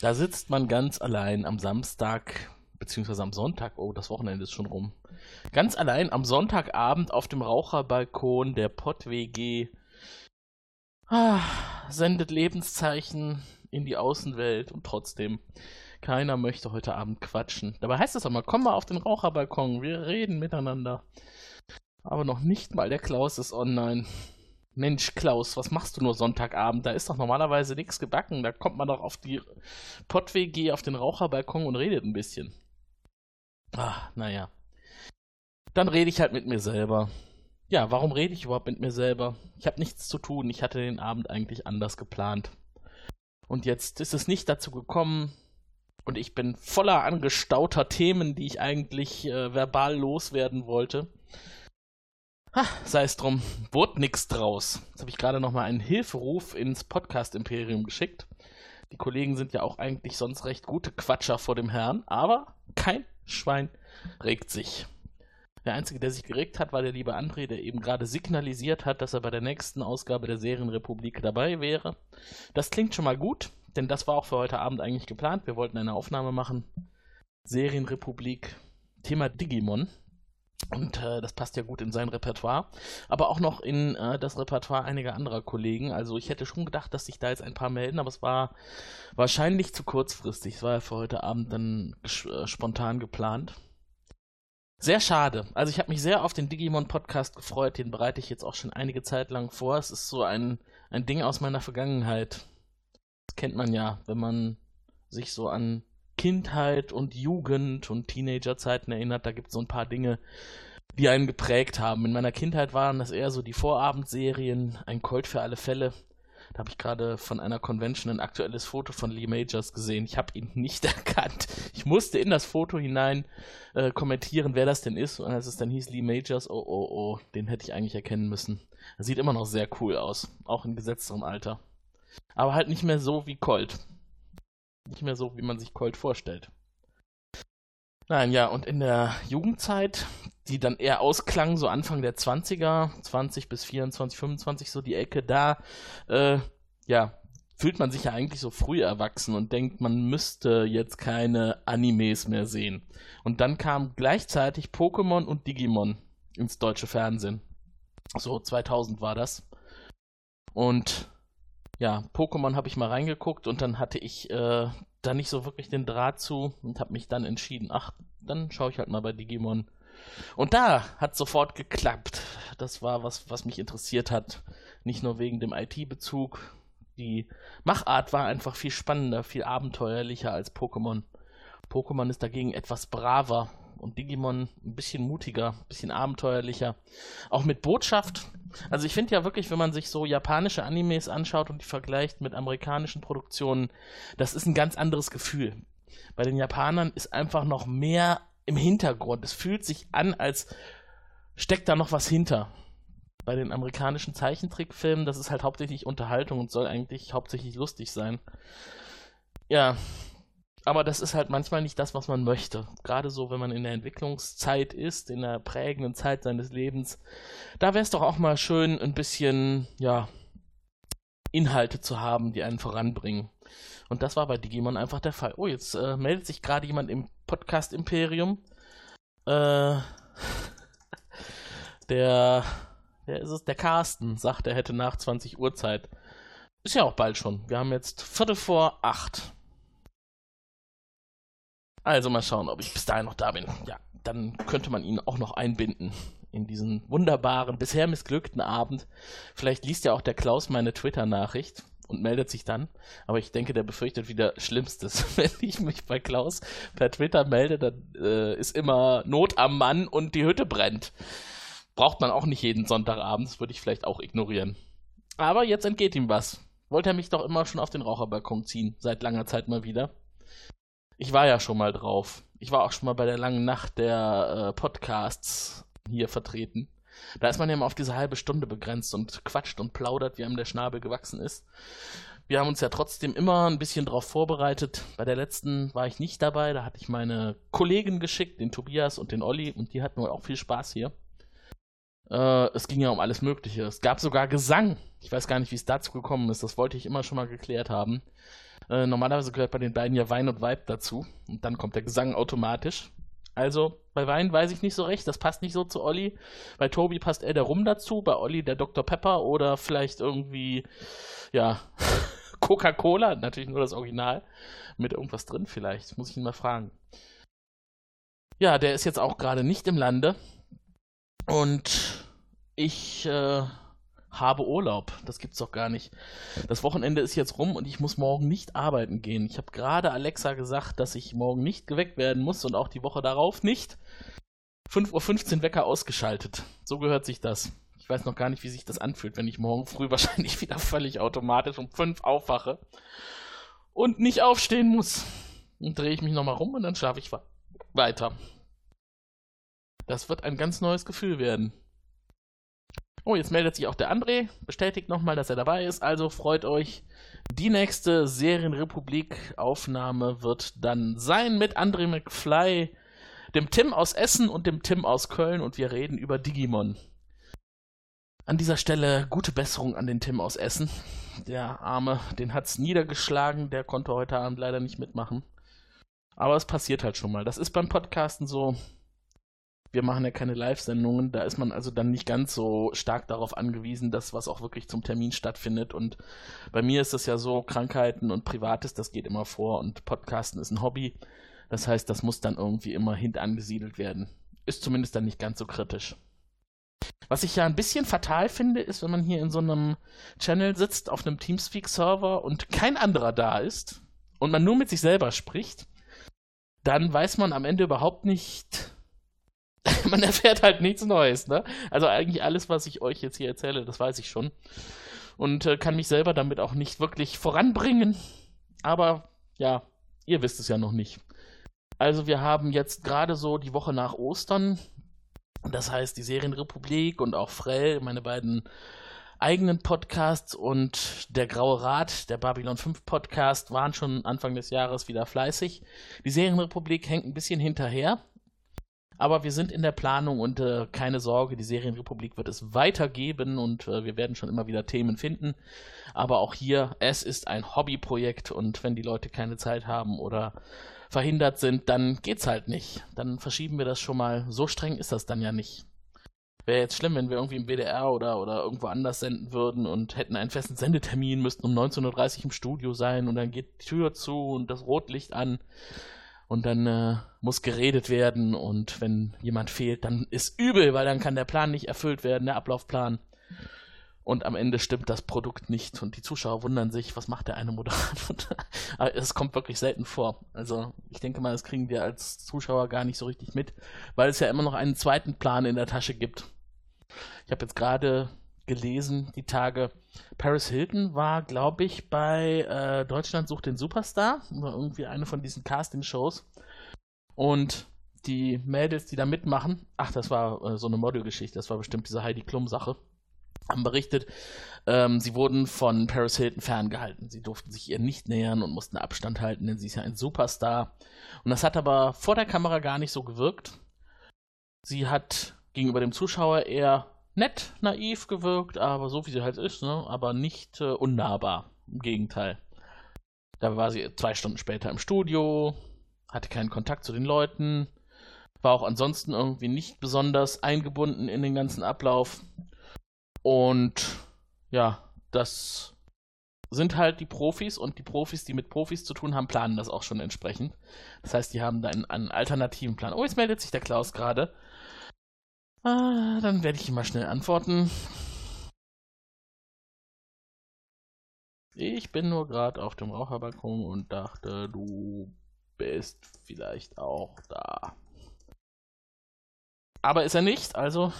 Da sitzt man ganz allein am Samstag, beziehungsweise am Sonntag, oh, das Wochenende ist schon rum. Ganz allein am Sonntagabend auf dem Raucherbalkon der Pott-WG. Ah, sendet Lebenszeichen in die Außenwelt und trotzdem, keiner möchte heute Abend quatschen. Dabei heißt es immer, komm mal auf den Raucherbalkon, wir reden miteinander. Aber noch nicht mal der Klaus ist online. Mensch, Klaus, was machst du nur Sonntagabend? Da ist doch normalerweise nichts gebacken. Da kommt man doch auf die Pott-WG, auf den Raucherbalkon und redet ein bisschen. Ah, naja. Dann rede ich halt mit mir selber. Ja, warum rede ich überhaupt mit mir selber? Ich habe nichts zu tun. Ich hatte den Abend eigentlich anders geplant. Und jetzt ist es nicht dazu gekommen. Und ich bin voller angestauter Themen, die ich eigentlich äh, verbal loswerden wollte. Ha, sei es drum, wurde nix draus. Jetzt habe ich gerade nochmal einen Hilferuf ins Podcast-Imperium geschickt. Die Kollegen sind ja auch eigentlich sonst recht gute Quatscher vor dem Herrn, aber kein Schwein regt sich. Der Einzige, der sich geregt hat, war der liebe André, der eben gerade signalisiert hat, dass er bei der nächsten Ausgabe der Serienrepublik dabei wäre. Das klingt schon mal gut, denn das war auch für heute Abend eigentlich geplant. Wir wollten eine Aufnahme machen. Serienrepublik, Thema Digimon. Und äh, das passt ja gut in sein Repertoire, aber auch noch in äh, das Repertoire einiger anderer Kollegen. Also ich hätte schon gedacht, dass sich da jetzt ein paar melden, aber es war wahrscheinlich zu kurzfristig. Es war ja für heute Abend dann äh, spontan geplant. Sehr schade. Also ich habe mich sehr auf den Digimon-Podcast gefreut. Den bereite ich jetzt auch schon einige Zeit lang vor. Es ist so ein, ein Ding aus meiner Vergangenheit. Das kennt man ja, wenn man sich so an Kindheit und Jugend und Teenagerzeiten erinnert. Da gibt es so ein paar Dinge, die einen geprägt haben. In meiner Kindheit waren das eher so die Vorabendserien, ein Colt für alle Fälle. Da habe ich gerade von einer Convention ein aktuelles Foto von Lee Majors gesehen. Ich habe ihn nicht erkannt. Ich musste in das Foto hinein äh, kommentieren, wer das denn ist. Und als es dann hieß Lee Majors, oh oh oh, den hätte ich eigentlich erkennen müssen. Er sieht immer noch sehr cool aus, auch in gesetzterem Alter. Aber halt nicht mehr so wie Colt. Nicht mehr so, wie man sich Colt vorstellt. Nein, ja, und in der Jugendzeit, die dann eher ausklang, so Anfang der 20er, 20 bis 24, 25, so die Ecke, da, äh, ja, fühlt man sich ja eigentlich so früh erwachsen und denkt, man müsste jetzt keine Animes mehr sehen. Und dann kam gleichzeitig Pokémon und Digimon ins deutsche Fernsehen. So 2000 war das. Und ja, Pokémon habe ich mal reingeguckt und dann hatte ich äh, da nicht so wirklich den Draht zu und habe mich dann entschieden, ach, dann schaue ich halt mal bei Digimon. Und da hat sofort geklappt. Das war was, was mich interessiert hat. Nicht nur wegen dem IT-Bezug. Die Machart war einfach viel spannender, viel abenteuerlicher als Pokémon. Pokémon ist dagegen etwas braver und Digimon ein bisschen mutiger, ein bisschen abenteuerlicher. Auch mit Botschaft. Also ich finde ja wirklich, wenn man sich so japanische Animes anschaut und die vergleicht mit amerikanischen Produktionen, das ist ein ganz anderes Gefühl. Bei den Japanern ist einfach noch mehr im Hintergrund. Es fühlt sich an, als steckt da noch was hinter. Bei den amerikanischen Zeichentrickfilmen, das ist halt hauptsächlich Unterhaltung und soll eigentlich hauptsächlich lustig sein. Ja, aber das ist halt manchmal nicht das, was man möchte. Gerade so, wenn man in der Entwicklungszeit ist, in der prägenden Zeit seines Lebens. Da wäre es doch auch mal schön, ein bisschen, ja, Inhalte zu haben, die einen voranbringen. Und das war bei Digimon einfach der Fall. Oh, jetzt äh, meldet sich gerade jemand im Podcast Imperium. Äh, der, der ist es, der Carsten sagt, er hätte nach 20 Uhr Zeit. Ist ja auch bald schon. Wir haben jetzt Viertel vor acht. Also mal schauen, ob ich bis dahin noch da bin. Ja, dann könnte man ihn auch noch einbinden in diesen wunderbaren, bisher missglückten Abend. Vielleicht liest ja auch der Klaus meine Twitter-Nachricht und meldet sich dann. Aber ich denke, der befürchtet wieder Schlimmstes. Wenn ich mich bei Klaus per Twitter melde, dann äh, ist immer Not am Mann und die Hütte brennt. Braucht man auch nicht jeden Sonntagabend, das würde ich vielleicht auch ignorieren. Aber jetzt entgeht ihm was. wollte er mich doch immer schon auf den Raucherbalkon ziehen, seit langer Zeit mal wieder. Ich war ja schon mal drauf. Ich war auch schon mal bei der langen Nacht der äh, Podcasts hier vertreten. Da ist man ja immer auf diese halbe Stunde begrenzt und quatscht und plaudert, wie einem der Schnabel gewachsen ist. Wir haben uns ja trotzdem immer ein bisschen darauf vorbereitet. Bei der letzten war ich nicht dabei, da hatte ich meine Kollegen geschickt, den Tobias und den Olli, und die hatten wohl auch viel Spaß hier. Äh, es ging ja um alles Mögliche. Es gab sogar Gesang. Ich weiß gar nicht, wie es dazu gekommen ist. Das wollte ich immer schon mal geklärt haben. Äh, normalerweise gehört bei den beiden ja Wein und Weib dazu. Und dann kommt der Gesang automatisch. Also bei Wein weiß ich nicht so recht, das passt nicht so zu Olli. Bei Tobi passt eher der Rum dazu, bei Olli der Dr. Pepper oder vielleicht irgendwie, ja, Coca-Cola, natürlich nur das Original, mit irgendwas drin vielleicht, muss ich ihn mal fragen. Ja, der ist jetzt auch gerade nicht im Lande und ich äh, habe Urlaub. Das gibt's doch gar nicht. Das Wochenende ist jetzt rum und ich muss morgen nicht arbeiten gehen. Ich habe gerade Alexa gesagt, dass ich morgen nicht geweckt werden muss und auch die Woche darauf nicht. 5.15 Uhr Wecker ausgeschaltet. So gehört sich das. Ich weiß noch gar nicht, wie sich das anfühlt, wenn ich morgen früh wahrscheinlich wieder völlig automatisch um 5 aufwache und nicht aufstehen muss. Dann drehe ich mich nochmal rum und dann schlafe ich weiter. Das wird ein ganz neues Gefühl werden. Oh, jetzt meldet sich auch der André, bestätigt nochmal, dass er dabei ist. Also freut euch. Die nächste Serienrepublik-Aufnahme wird dann sein mit André McFly, dem Tim aus Essen und dem Tim aus Köln und wir reden über Digimon. An dieser Stelle gute Besserung an den Tim aus Essen. Der Arme, den hat's niedergeschlagen, der konnte heute Abend leider nicht mitmachen. Aber es passiert halt schon mal. Das ist beim Podcasten so wir machen ja keine Live-Sendungen, da ist man also dann nicht ganz so stark darauf angewiesen, dass was auch wirklich zum Termin stattfindet. Und bei mir ist es ja so, Krankheiten und Privates, das geht immer vor und Podcasten ist ein Hobby. Das heißt, das muss dann irgendwie immer hintangesiedelt werden. Ist zumindest dann nicht ganz so kritisch. Was ich ja ein bisschen fatal finde, ist, wenn man hier in so einem Channel sitzt, auf einem Teamspeak-Server und kein anderer da ist und man nur mit sich selber spricht, dann weiß man am Ende überhaupt nicht, man erfährt halt nichts Neues, ne? Also eigentlich alles, was ich euch jetzt hier erzähle, das weiß ich schon. Und äh, kann mich selber damit auch nicht wirklich voranbringen. Aber ja, ihr wisst es ja noch nicht. Also wir haben jetzt gerade so die Woche nach Ostern, das heißt die Serienrepublik und auch Frell, meine beiden eigenen Podcasts und der Graue Rat, der Babylon 5 Podcast, waren schon Anfang des Jahres wieder fleißig. Die Serienrepublik hängt ein bisschen hinterher, aber wir sind in der Planung und äh, keine Sorge, die Serienrepublik wird es weitergeben und äh, wir werden schon immer wieder Themen finden. Aber auch hier, es ist ein Hobbyprojekt und wenn die Leute keine Zeit haben oder verhindert sind, dann geht's halt nicht. Dann verschieben wir das schon mal. So streng ist das dann ja nicht. Wäre jetzt schlimm, wenn wir irgendwie im WDR oder, oder irgendwo anders senden würden und hätten einen festen Sendetermin, müssten um 19.30 Uhr im Studio sein und dann geht die Tür zu und das Rotlicht an und dann äh, muss geredet werden und wenn jemand fehlt, dann ist übel, weil dann kann der Plan nicht erfüllt werden, der Ablaufplan. Und am Ende stimmt das Produkt nicht und die Zuschauer wundern sich, was macht der eine Moderator? Aber es kommt wirklich selten vor. Also ich denke mal, das kriegen wir als Zuschauer gar nicht so richtig mit, weil es ja immer noch einen zweiten Plan in der Tasche gibt. Ich habe jetzt gerade gelesen, die Tage. Paris Hilton war, glaube ich, bei äh, Deutschland sucht den Superstar oder irgendwie eine von diesen Casting-Shows. Und die Mädels, die da mitmachen, ach, das war äh, so eine Modelgeschichte, das war bestimmt diese Heidi Klum-Sache, haben berichtet, ähm, sie wurden von Paris Hilton ferngehalten. Sie durften sich ihr nicht nähern und mussten Abstand halten, denn sie ist ja ein Superstar. Und das hat aber vor der Kamera gar nicht so gewirkt. Sie hat gegenüber dem Zuschauer eher nett, naiv gewirkt, aber so wie sie halt ist, ne? aber nicht äh, unnahbar. Im Gegenteil. Da war sie zwei Stunden später im Studio, hatte keinen Kontakt zu den Leuten, war auch ansonsten irgendwie nicht besonders eingebunden in den ganzen Ablauf. Und ja, das sind halt die Profis und die Profis, die mit Profis zu tun haben, planen das auch schon entsprechend. Das heißt, die haben da einen, einen alternativen Plan. Oh, jetzt meldet sich der Klaus gerade. Ah, dann werde ich mal schnell antworten. Ich bin nur gerade auf dem Raucherbalkon und dachte, du bist vielleicht auch da. Aber ist er nicht, also.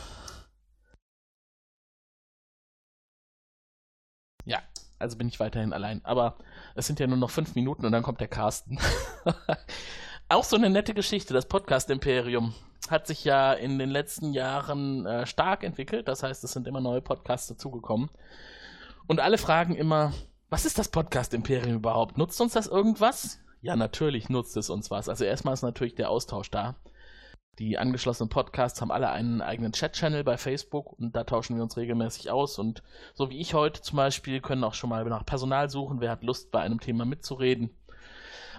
Ja, Also bin ich weiterhin allein. Aber es sind ja nur noch fünf Minuten und dann kommt der Carsten. Auch so eine nette Geschichte. Das Podcast-Imperium hat sich ja in den letzten Jahren äh, stark entwickelt. Das heißt, es sind immer neue Podcasts dazugekommen. Und alle fragen immer, was ist das Podcast-Imperium überhaupt? Nutzt uns das irgendwas? Ja, natürlich nutzt es uns was. Also erstmal ist natürlich der Austausch da. Die angeschlossenen Podcasts haben alle einen eigenen Chat-Channel bei Facebook und da tauschen wir uns regelmäßig aus. Und so wie ich heute zum Beispiel, können auch schon mal nach Personal suchen, wer hat Lust, bei einem Thema mitzureden.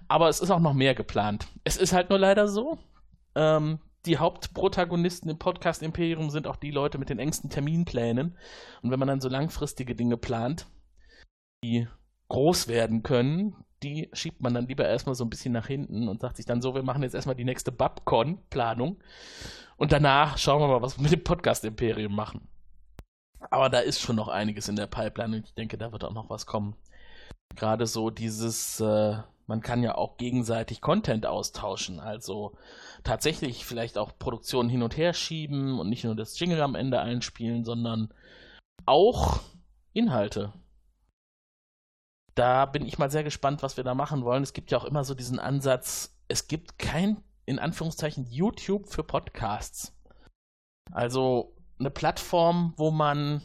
Aber es ist auch noch mehr geplant. Es ist halt nur leider so. Ähm, die Hauptprotagonisten im Podcast Imperium sind auch die Leute mit den engsten Terminplänen. Und wenn man dann so langfristige Dinge plant, die groß werden können, die schiebt man dann lieber erstmal so ein bisschen nach hinten und sagt sich dann so, wir machen jetzt erstmal die nächste Babcon-Planung und danach schauen wir mal, was wir mit dem Podcast-Imperium machen. Aber da ist schon noch einiges in der Pipeline und ich denke, da wird auch noch was kommen. Gerade so dieses, äh, man kann ja auch gegenseitig Content austauschen, also tatsächlich vielleicht auch Produktionen hin und her schieben und nicht nur das Jingle am Ende einspielen, sondern auch Inhalte da bin ich mal sehr gespannt, was wir da machen wollen. Es gibt ja auch immer so diesen Ansatz, es gibt kein, in Anführungszeichen, YouTube für Podcasts. Also eine Plattform, wo man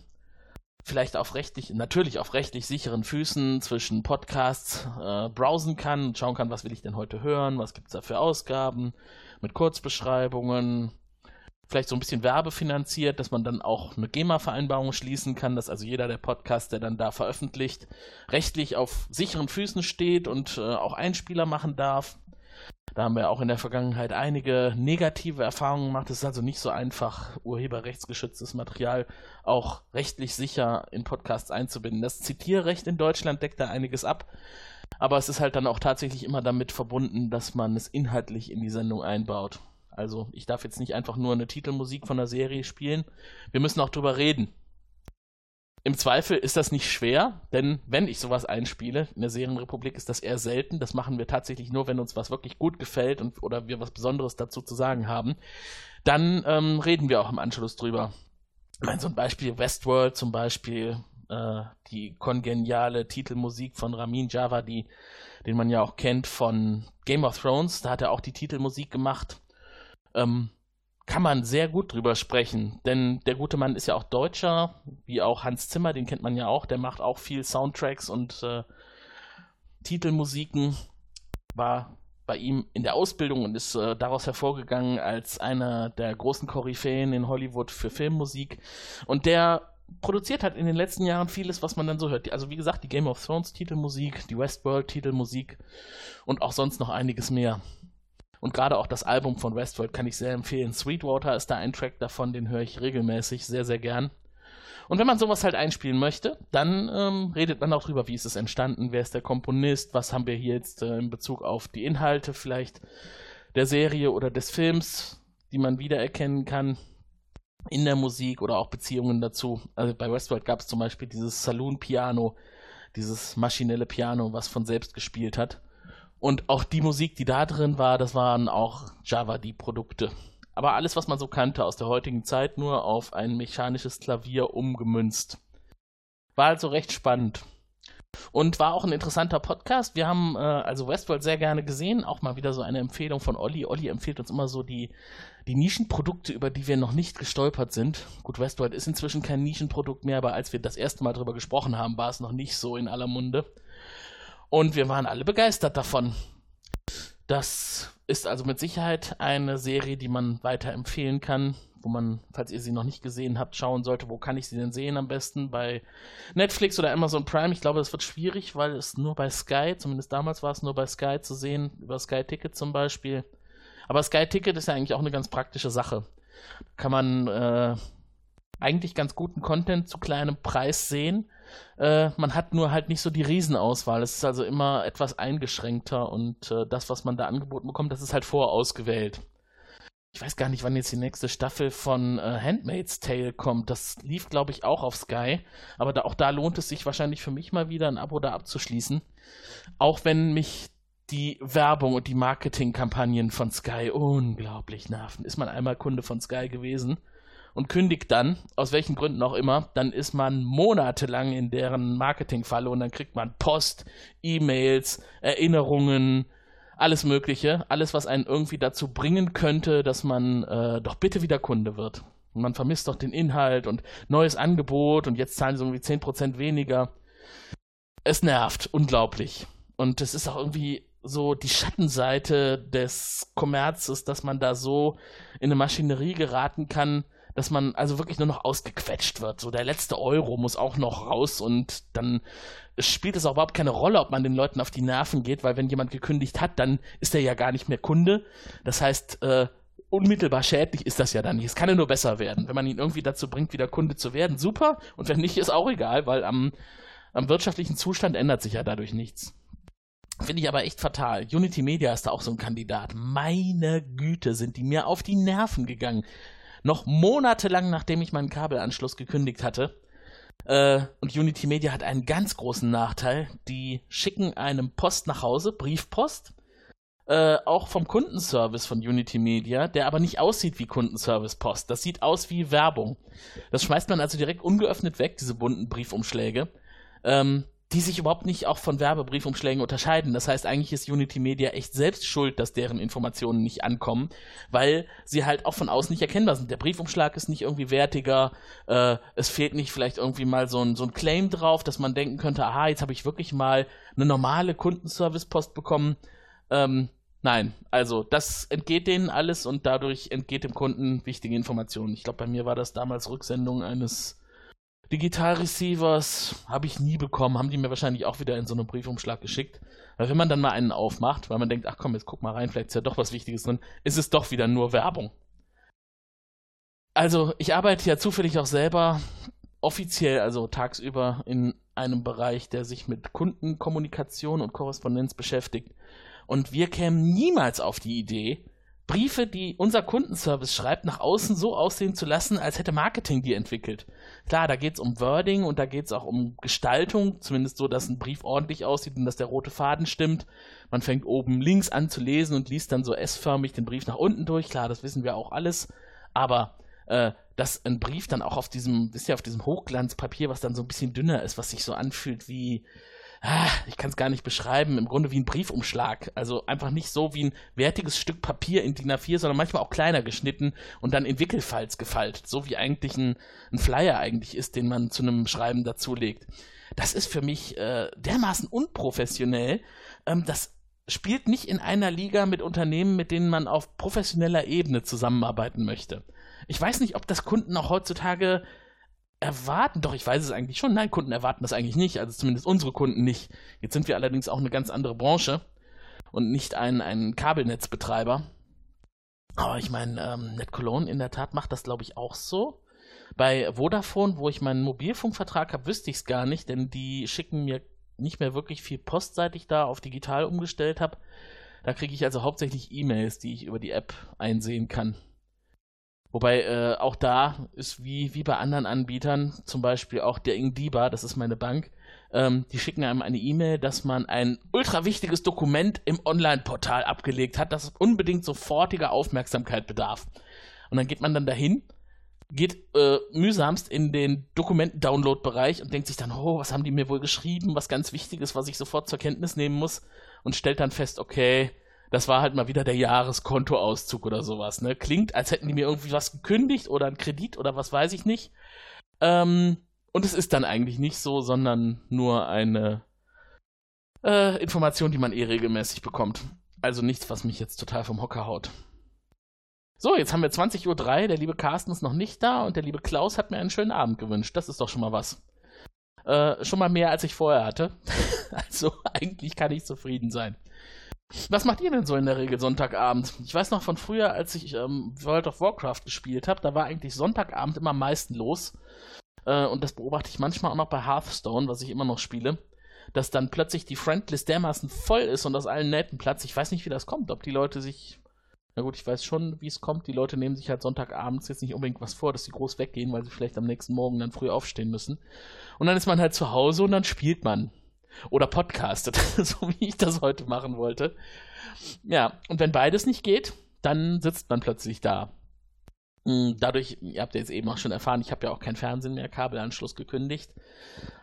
vielleicht auf rechtlich, natürlich auf rechtlich sicheren Füßen zwischen Podcasts äh, browsen kann und schauen kann, was will ich denn heute hören, was gibt es da für Ausgaben, mit Kurzbeschreibungen, vielleicht so ein bisschen werbefinanziert, dass man dann auch eine GEMA-Vereinbarung schließen kann, dass also jeder der Podcast, der dann da veröffentlicht, rechtlich auf sicheren Füßen steht und äh, auch Einspieler machen darf. Da haben wir auch in der Vergangenheit einige negative Erfahrungen gemacht. Es ist also nicht so einfach, urheberrechtsgeschütztes Material auch rechtlich sicher in Podcasts einzubinden. Das Zitierrecht in Deutschland deckt da einiges ab. Aber es ist halt dann auch tatsächlich immer damit verbunden, dass man es inhaltlich in die Sendung einbaut. Also ich darf jetzt nicht einfach nur eine Titelmusik von der Serie spielen. Wir müssen auch drüber reden. Im Zweifel ist das nicht schwer, denn wenn ich sowas einspiele, in der Serienrepublik ist das eher selten. Das machen wir tatsächlich nur, wenn uns was wirklich gut gefällt und oder wir was Besonderes dazu zu sagen haben. Dann ähm, reden wir auch im Anschluss drüber. Ich meine, so ein Beispiel Westworld zum Beispiel, äh, die kongeniale Titelmusik von Ramin Javadi, den man ja auch kennt von Game of Thrones. Da hat er auch die Titelmusik gemacht ähm, kann man sehr gut drüber sprechen. Denn der gute Mann ist ja auch Deutscher, wie auch Hans Zimmer, den kennt man ja auch. Der macht auch viel Soundtracks und äh, Titelmusiken. War bei ihm in der Ausbildung und ist äh, daraus hervorgegangen als einer der großen Koryphäen in Hollywood für Filmmusik. Und der produziert hat in den letzten Jahren vieles, was man dann so hört. Also wie gesagt, die Game of Thrones Titelmusik, die Westworld Titelmusik und auch sonst noch einiges mehr. Und gerade auch das Album von Westworld kann ich sehr empfehlen. Sweetwater ist da ein Track davon, den höre ich regelmäßig sehr, sehr gern. Und wenn man sowas halt einspielen möchte, dann ähm, redet man auch drüber, wie ist es entstanden, wer ist der Komponist, was haben wir hier jetzt äh, in Bezug auf die Inhalte vielleicht der Serie oder des Films, die man wiedererkennen kann in der Musik oder auch Beziehungen dazu. Also bei Westworld gab es zum Beispiel dieses Saloon-Piano, dieses maschinelle Piano, was von selbst gespielt hat. Und auch die Musik, die da drin war, das waren auch Java die Produkte. Aber alles, was man so kannte aus der heutigen Zeit, nur auf ein mechanisches Klavier umgemünzt. War also recht spannend. Und war auch ein interessanter Podcast. Wir haben äh, also Westworld sehr gerne gesehen. Auch mal wieder so eine Empfehlung von Olli. Olli empfiehlt uns immer so die, die Nischenprodukte, über die wir noch nicht gestolpert sind. Gut, Westworld ist inzwischen kein Nischenprodukt mehr, aber als wir das erste Mal darüber gesprochen haben, war es noch nicht so in aller Munde. Und wir waren alle begeistert davon. Das ist also mit Sicherheit eine Serie, die man weiterempfehlen kann, wo man, falls ihr sie noch nicht gesehen habt, schauen sollte, wo kann ich sie denn sehen am besten? Bei Netflix oder Amazon Prime. Ich glaube, das wird schwierig, weil es nur bei Sky, zumindest damals war es nur bei Sky zu sehen, über Sky Ticket zum Beispiel. Aber Sky Ticket ist ja eigentlich auch eine ganz praktische Sache. Kann man äh, eigentlich ganz guten Content zu kleinem Preis sehen äh, man hat nur halt nicht so die Riesenauswahl. Es ist also immer etwas eingeschränkter und äh, das, was man da angeboten bekommt, das ist halt vorausgewählt. Ich weiß gar nicht, wann jetzt die nächste Staffel von äh, Handmaid's Tale kommt. Das lief, glaube ich, auch auf Sky. Aber da, auch da lohnt es sich wahrscheinlich für mich mal wieder, ein Abo da abzuschließen. Auch wenn mich die Werbung und die Marketingkampagnen von Sky unglaublich nerven. Ist man einmal Kunde von Sky gewesen und kündigt dann, aus welchen Gründen auch immer, dann ist man monatelang in deren Marketingfalle und dann kriegt man Post, E-Mails, Erinnerungen, alles Mögliche, alles, was einen irgendwie dazu bringen könnte, dass man äh, doch bitte wieder Kunde wird. Und man vermisst doch den Inhalt und neues Angebot und jetzt zahlen sie irgendwie 10% weniger. Es nervt, unglaublich. Und es ist auch irgendwie so die Schattenseite des Kommerzes, dass man da so in eine Maschinerie geraten kann, dass man also wirklich nur noch ausgequetscht wird. So der letzte Euro muss auch noch raus und dann spielt es auch überhaupt keine Rolle, ob man den Leuten auf die Nerven geht, weil wenn jemand gekündigt hat, dann ist er ja gar nicht mehr Kunde. Das heißt, äh, unmittelbar schädlich ist das ja dann nicht. Es kann ja nur besser werden. Wenn man ihn irgendwie dazu bringt, wieder Kunde zu werden, super. Und wenn nicht, ist auch egal, weil am, am wirtschaftlichen Zustand ändert sich ja dadurch nichts. Finde ich aber echt fatal. Unity Media ist da auch so ein Kandidat. Meine Güte, sind die mir auf die Nerven gegangen noch monatelang nachdem ich meinen Kabelanschluss gekündigt hatte. Äh, und Unity Media hat einen ganz großen Nachteil. Die schicken einem Post nach Hause, Briefpost, äh, auch vom Kundenservice von Unity Media, der aber nicht aussieht wie Kundenservice-Post. Das sieht aus wie Werbung. Das schmeißt man also direkt ungeöffnet weg, diese bunten Briefumschläge. Ähm, die sich überhaupt nicht auch von Werbebriefumschlägen unterscheiden. Das heißt, eigentlich ist Unity Media echt selbst schuld, dass deren Informationen nicht ankommen, weil sie halt auch von außen nicht erkennbar sind. Der Briefumschlag ist nicht irgendwie wertiger, äh, es fehlt nicht vielleicht irgendwie mal so ein, so ein Claim drauf, dass man denken könnte, aha, jetzt habe ich wirklich mal eine normale Kundenservice-Post bekommen. Ähm, nein, also das entgeht denen alles und dadurch entgeht dem Kunden wichtige Informationen. Ich glaube, bei mir war das damals Rücksendung eines Digital-Receivers habe ich nie bekommen, haben die mir wahrscheinlich auch wieder in so einem Briefumschlag geschickt. Weil wenn man dann mal einen aufmacht, weil man denkt, ach komm, jetzt guck mal rein, vielleicht ist ja doch was Wichtiges drin, ist es doch wieder nur Werbung. Also, ich arbeite ja zufällig auch selber offiziell, also tagsüber, in einem Bereich, der sich mit Kundenkommunikation und Korrespondenz beschäftigt. Und wir kämen niemals auf die Idee, Briefe, die unser Kundenservice schreibt, nach außen so aussehen zu lassen, als hätte Marketing die entwickelt. Klar, da geht es um Wording und da geht es auch um Gestaltung, zumindest so, dass ein Brief ordentlich aussieht und dass der rote Faden stimmt. Man fängt oben links an zu lesen und liest dann so S-förmig den Brief nach unten durch. Klar, das wissen wir auch alles. Aber äh, dass ein Brief dann auch auf diesem, ist ja auf diesem Hochglanzpapier, was dann so ein bisschen dünner ist, was sich so anfühlt wie, ich kann es gar nicht beschreiben, im Grunde wie ein Briefumschlag. Also einfach nicht so wie ein wertiges Stück Papier in DIN A4, sondern manchmal auch kleiner geschnitten und dann in Wickelfalz gefaltet. So wie eigentlich ein, ein Flyer eigentlich ist, den man zu einem Schreiben dazulegt. Das ist für mich äh, dermaßen unprofessionell. Ähm, das spielt nicht in einer Liga mit Unternehmen, mit denen man auf professioneller Ebene zusammenarbeiten möchte. Ich weiß nicht, ob das Kunden auch heutzutage erwarten, doch ich weiß es eigentlich schon, nein, Kunden erwarten das eigentlich nicht, also zumindest unsere Kunden nicht. Jetzt sind wir allerdings auch eine ganz andere Branche und nicht ein, ein Kabelnetzbetreiber. Aber ich meine, ähm, NetCologne in der Tat macht das, glaube ich, auch so. Bei Vodafone, wo ich meinen Mobilfunkvertrag habe, wüsste ich es gar nicht, denn die schicken mir nicht mehr wirklich viel Post, seit ich da auf digital umgestellt habe. Da kriege ich also hauptsächlich E-Mails, die ich über die App einsehen kann. Wobei äh, auch da ist wie, wie bei anderen Anbietern, zum Beispiel auch der Ingdiba, das ist meine Bank, ähm, die schicken einem eine E-Mail, dass man ein ultra wichtiges Dokument im Online-Portal abgelegt hat, das unbedingt sofortiger Aufmerksamkeit bedarf. Und dann geht man dann dahin, geht äh, mühsamst in den Dokumenten-Download-Bereich und denkt sich dann, oh, was haben die mir wohl geschrieben, was ganz Wichtiges, was ich sofort zur Kenntnis nehmen muss und stellt dann fest, okay, das war halt mal wieder der Jahreskontoauszug oder sowas. Ne? Klingt, als hätten die mir irgendwie was gekündigt oder einen Kredit oder was weiß ich nicht. Ähm, und es ist dann eigentlich nicht so, sondern nur eine äh, Information, die man eh regelmäßig bekommt. Also nichts, was mich jetzt total vom Hocker haut. So, jetzt haben wir 20.03 Uhr. Der liebe Carsten ist noch nicht da und der liebe Klaus hat mir einen schönen Abend gewünscht. Das ist doch schon mal was. Äh, schon mal mehr, als ich vorher hatte. also eigentlich kann ich zufrieden sein. Was macht ihr denn so in der Regel Sonntagabend? Ich weiß noch von früher, als ich ähm, World of Warcraft gespielt habe, da war eigentlich Sonntagabend immer am meisten los. Äh, und das beobachte ich manchmal auch noch bei Hearthstone, was ich immer noch spiele. Dass dann plötzlich die Friendlist dermaßen voll ist und aus allen Nähten Platz. Ich weiß nicht, wie das kommt. Ob die Leute sich. Na gut, ich weiß schon, wie es kommt. Die Leute nehmen sich halt Sonntagabends jetzt nicht unbedingt was vor, dass sie groß weggehen, weil sie vielleicht am nächsten Morgen dann früh aufstehen müssen. Und dann ist man halt zu Hause und dann spielt man. Oder podcastet, so wie ich das heute machen wollte. Ja, und wenn beides nicht geht, dann sitzt man plötzlich da. Hm, Dadurch, ihr habt ja jetzt eben auch schon erfahren, ich habe ja auch keinen Fernsehen mehr, Kabelanschluss gekündigt.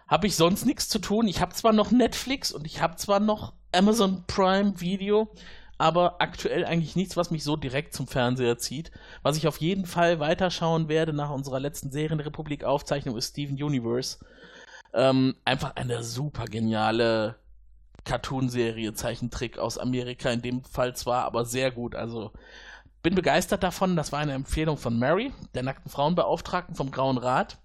Habe ich sonst nichts zu tun. Ich habe zwar noch Netflix und ich habe zwar noch Amazon Prime Video, aber aktuell eigentlich nichts, was mich so direkt zum Fernseher zieht. Was ich auf jeden Fall weiterschauen werde nach unserer letzten Serienrepublik-Aufzeichnung ist Steven Universe. Ähm, einfach eine super geniale Cartoonserie, Zeichentrick aus Amerika in dem Fall zwar, aber sehr gut. Also bin begeistert davon. Das war eine Empfehlung von Mary, der nackten Frauenbeauftragten vom Grauen Rat.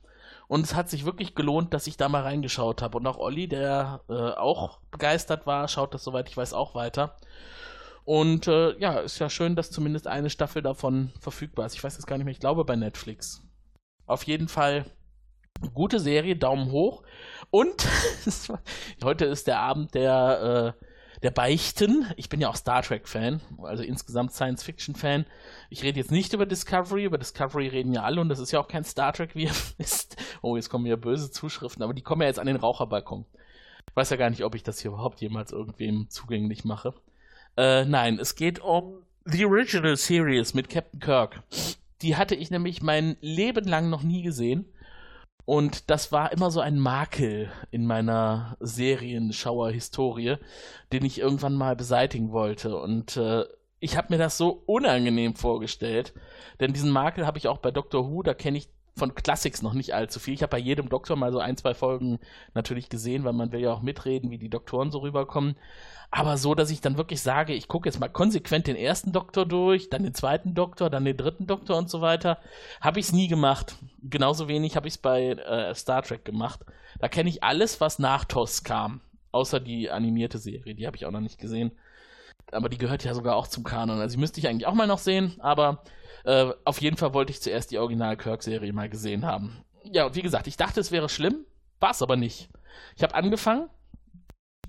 Und es hat sich wirklich gelohnt, dass ich da mal reingeschaut habe. Und auch Olli, der äh, auch begeistert war, schaut das, soweit ich weiß, auch weiter. Und äh, ja, ist ja schön, dass zumindest eine Staffel davon verfügbar ist. Ich weiß jetzt gar nicht mehr, ich glaube bei Netflix. Auf jeden Fall gute Serie, Daumen hoch. Und heute ist der Abend der, äh, der Beichten. Ich bin ja auch Star Trek-Fan, also insgesamt Science-Fiction-Fan. Ich rede jetzt nicht über Discovery, über Discovery reden ja alle und das ist ja auch kein Star Trek, wie ihr wisst. Oh, jetzt kommen wieder böse Zuschriften, aber die kommen ja jetzt an den Raucherbalkon. Ich weiß ja gar nicht, ob ich das hier überhaupt jemals irgendwem zugänglich mache. Äh, nein, es geht um The Original Series mit Captain Kirk. Die hatte ich nämlich mein Leben lang noch nie gesehen. Und das war immer so ein Makel in meiner Serienschauer-Historie, den ich irgendwann mal beseitigen wollte. Und äh, ich habe mir das so unangenehm vorgestellt, denn diesen Makel habe ich auch bei Doctor Who, da kenne ich von Classics noch nicht allzu viel. Ich habe bei jedem Doktor mal so ein, zwei Folgen natürlich gesehen, weil man will ja auch mitreden, wie die Doktoren so rüberkommen. Aber so, dass ich dann wirklich sage, ich gucke jetzt mal konsequent den ersten Doktor durch, dann den zweiten Doktor, dann den dritten Doktor und so weiter, habe ich es nie gemacht. Genauso wenig habe ich es bei äh, Star Trek gemacht. Da kenne ich alles, was nach TOS kam, außer die animierte Serie, die habe ich auch noch nicht gesehen. Aber die gehört ja sogar auch zum Kanon. Also die müsste ich eigentlich auch mal noch sehen, aber äh, auf jeden Fall wollte ich zuerst die Original-Kirk-Serie mal gesehen haben. Ja, und wie gesagt, ich dachte, es wäre schlimm, war es aber nicht. Ich habe angefangen,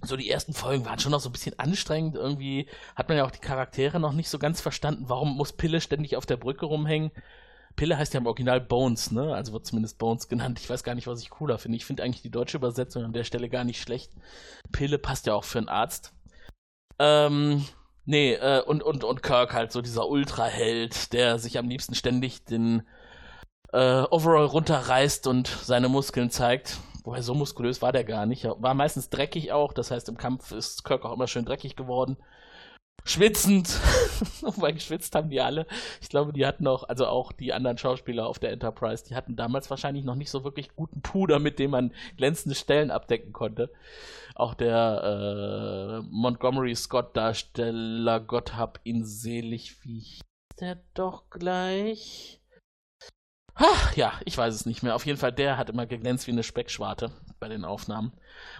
so die ersten Folgen waren schon noch so ein bisschen anstrengend. Irgendwie hat man ja auch die Charaktere noch nicht so ganz verstanden. Warum muss Pille ständig auf der Brücke rumhängen? Pille heißt ja im Original Bones, ne? Also wird zumindest Bones genannt. Ich weiß gar nicht, was ich cooler finde. Ich finde eigentlich die deutsche Übersetzung an der Stelle gar nicht schlecht. Pille passt ja auch für einen Arzt. Ähm, Nee, äh, und, und, und Kirk halt so dieser Ultraheld, der sich am liebsten ständig den äh, Overall runterreißt und seine Muskeln zeigt. Wobei so muskulös war der gar nicht. War meistens dreckig auch, das heißt im Kampf ist Kirk auch immer schön dreckig geworden. Schwitzend. Wobei geschwitzt haben die alle. Ich glaube, die hatten auch, also auch die anderen Schauspieler auf der Enterprise, die hatten damals wahrscheinlich noch nicht so wirklich guten Puder, mit dem man glänzende Stellen abdecken konnte. Auch der äh, Montgomery Scott-Darsteller, Gott hab ihn selig, wie hieß der doch gleich? Ach, ja, ich weiß es nicht mehr. Auf jeden Fall, der hat immer geglänzt wie eine Speckschwarte bei den Aufnahmen.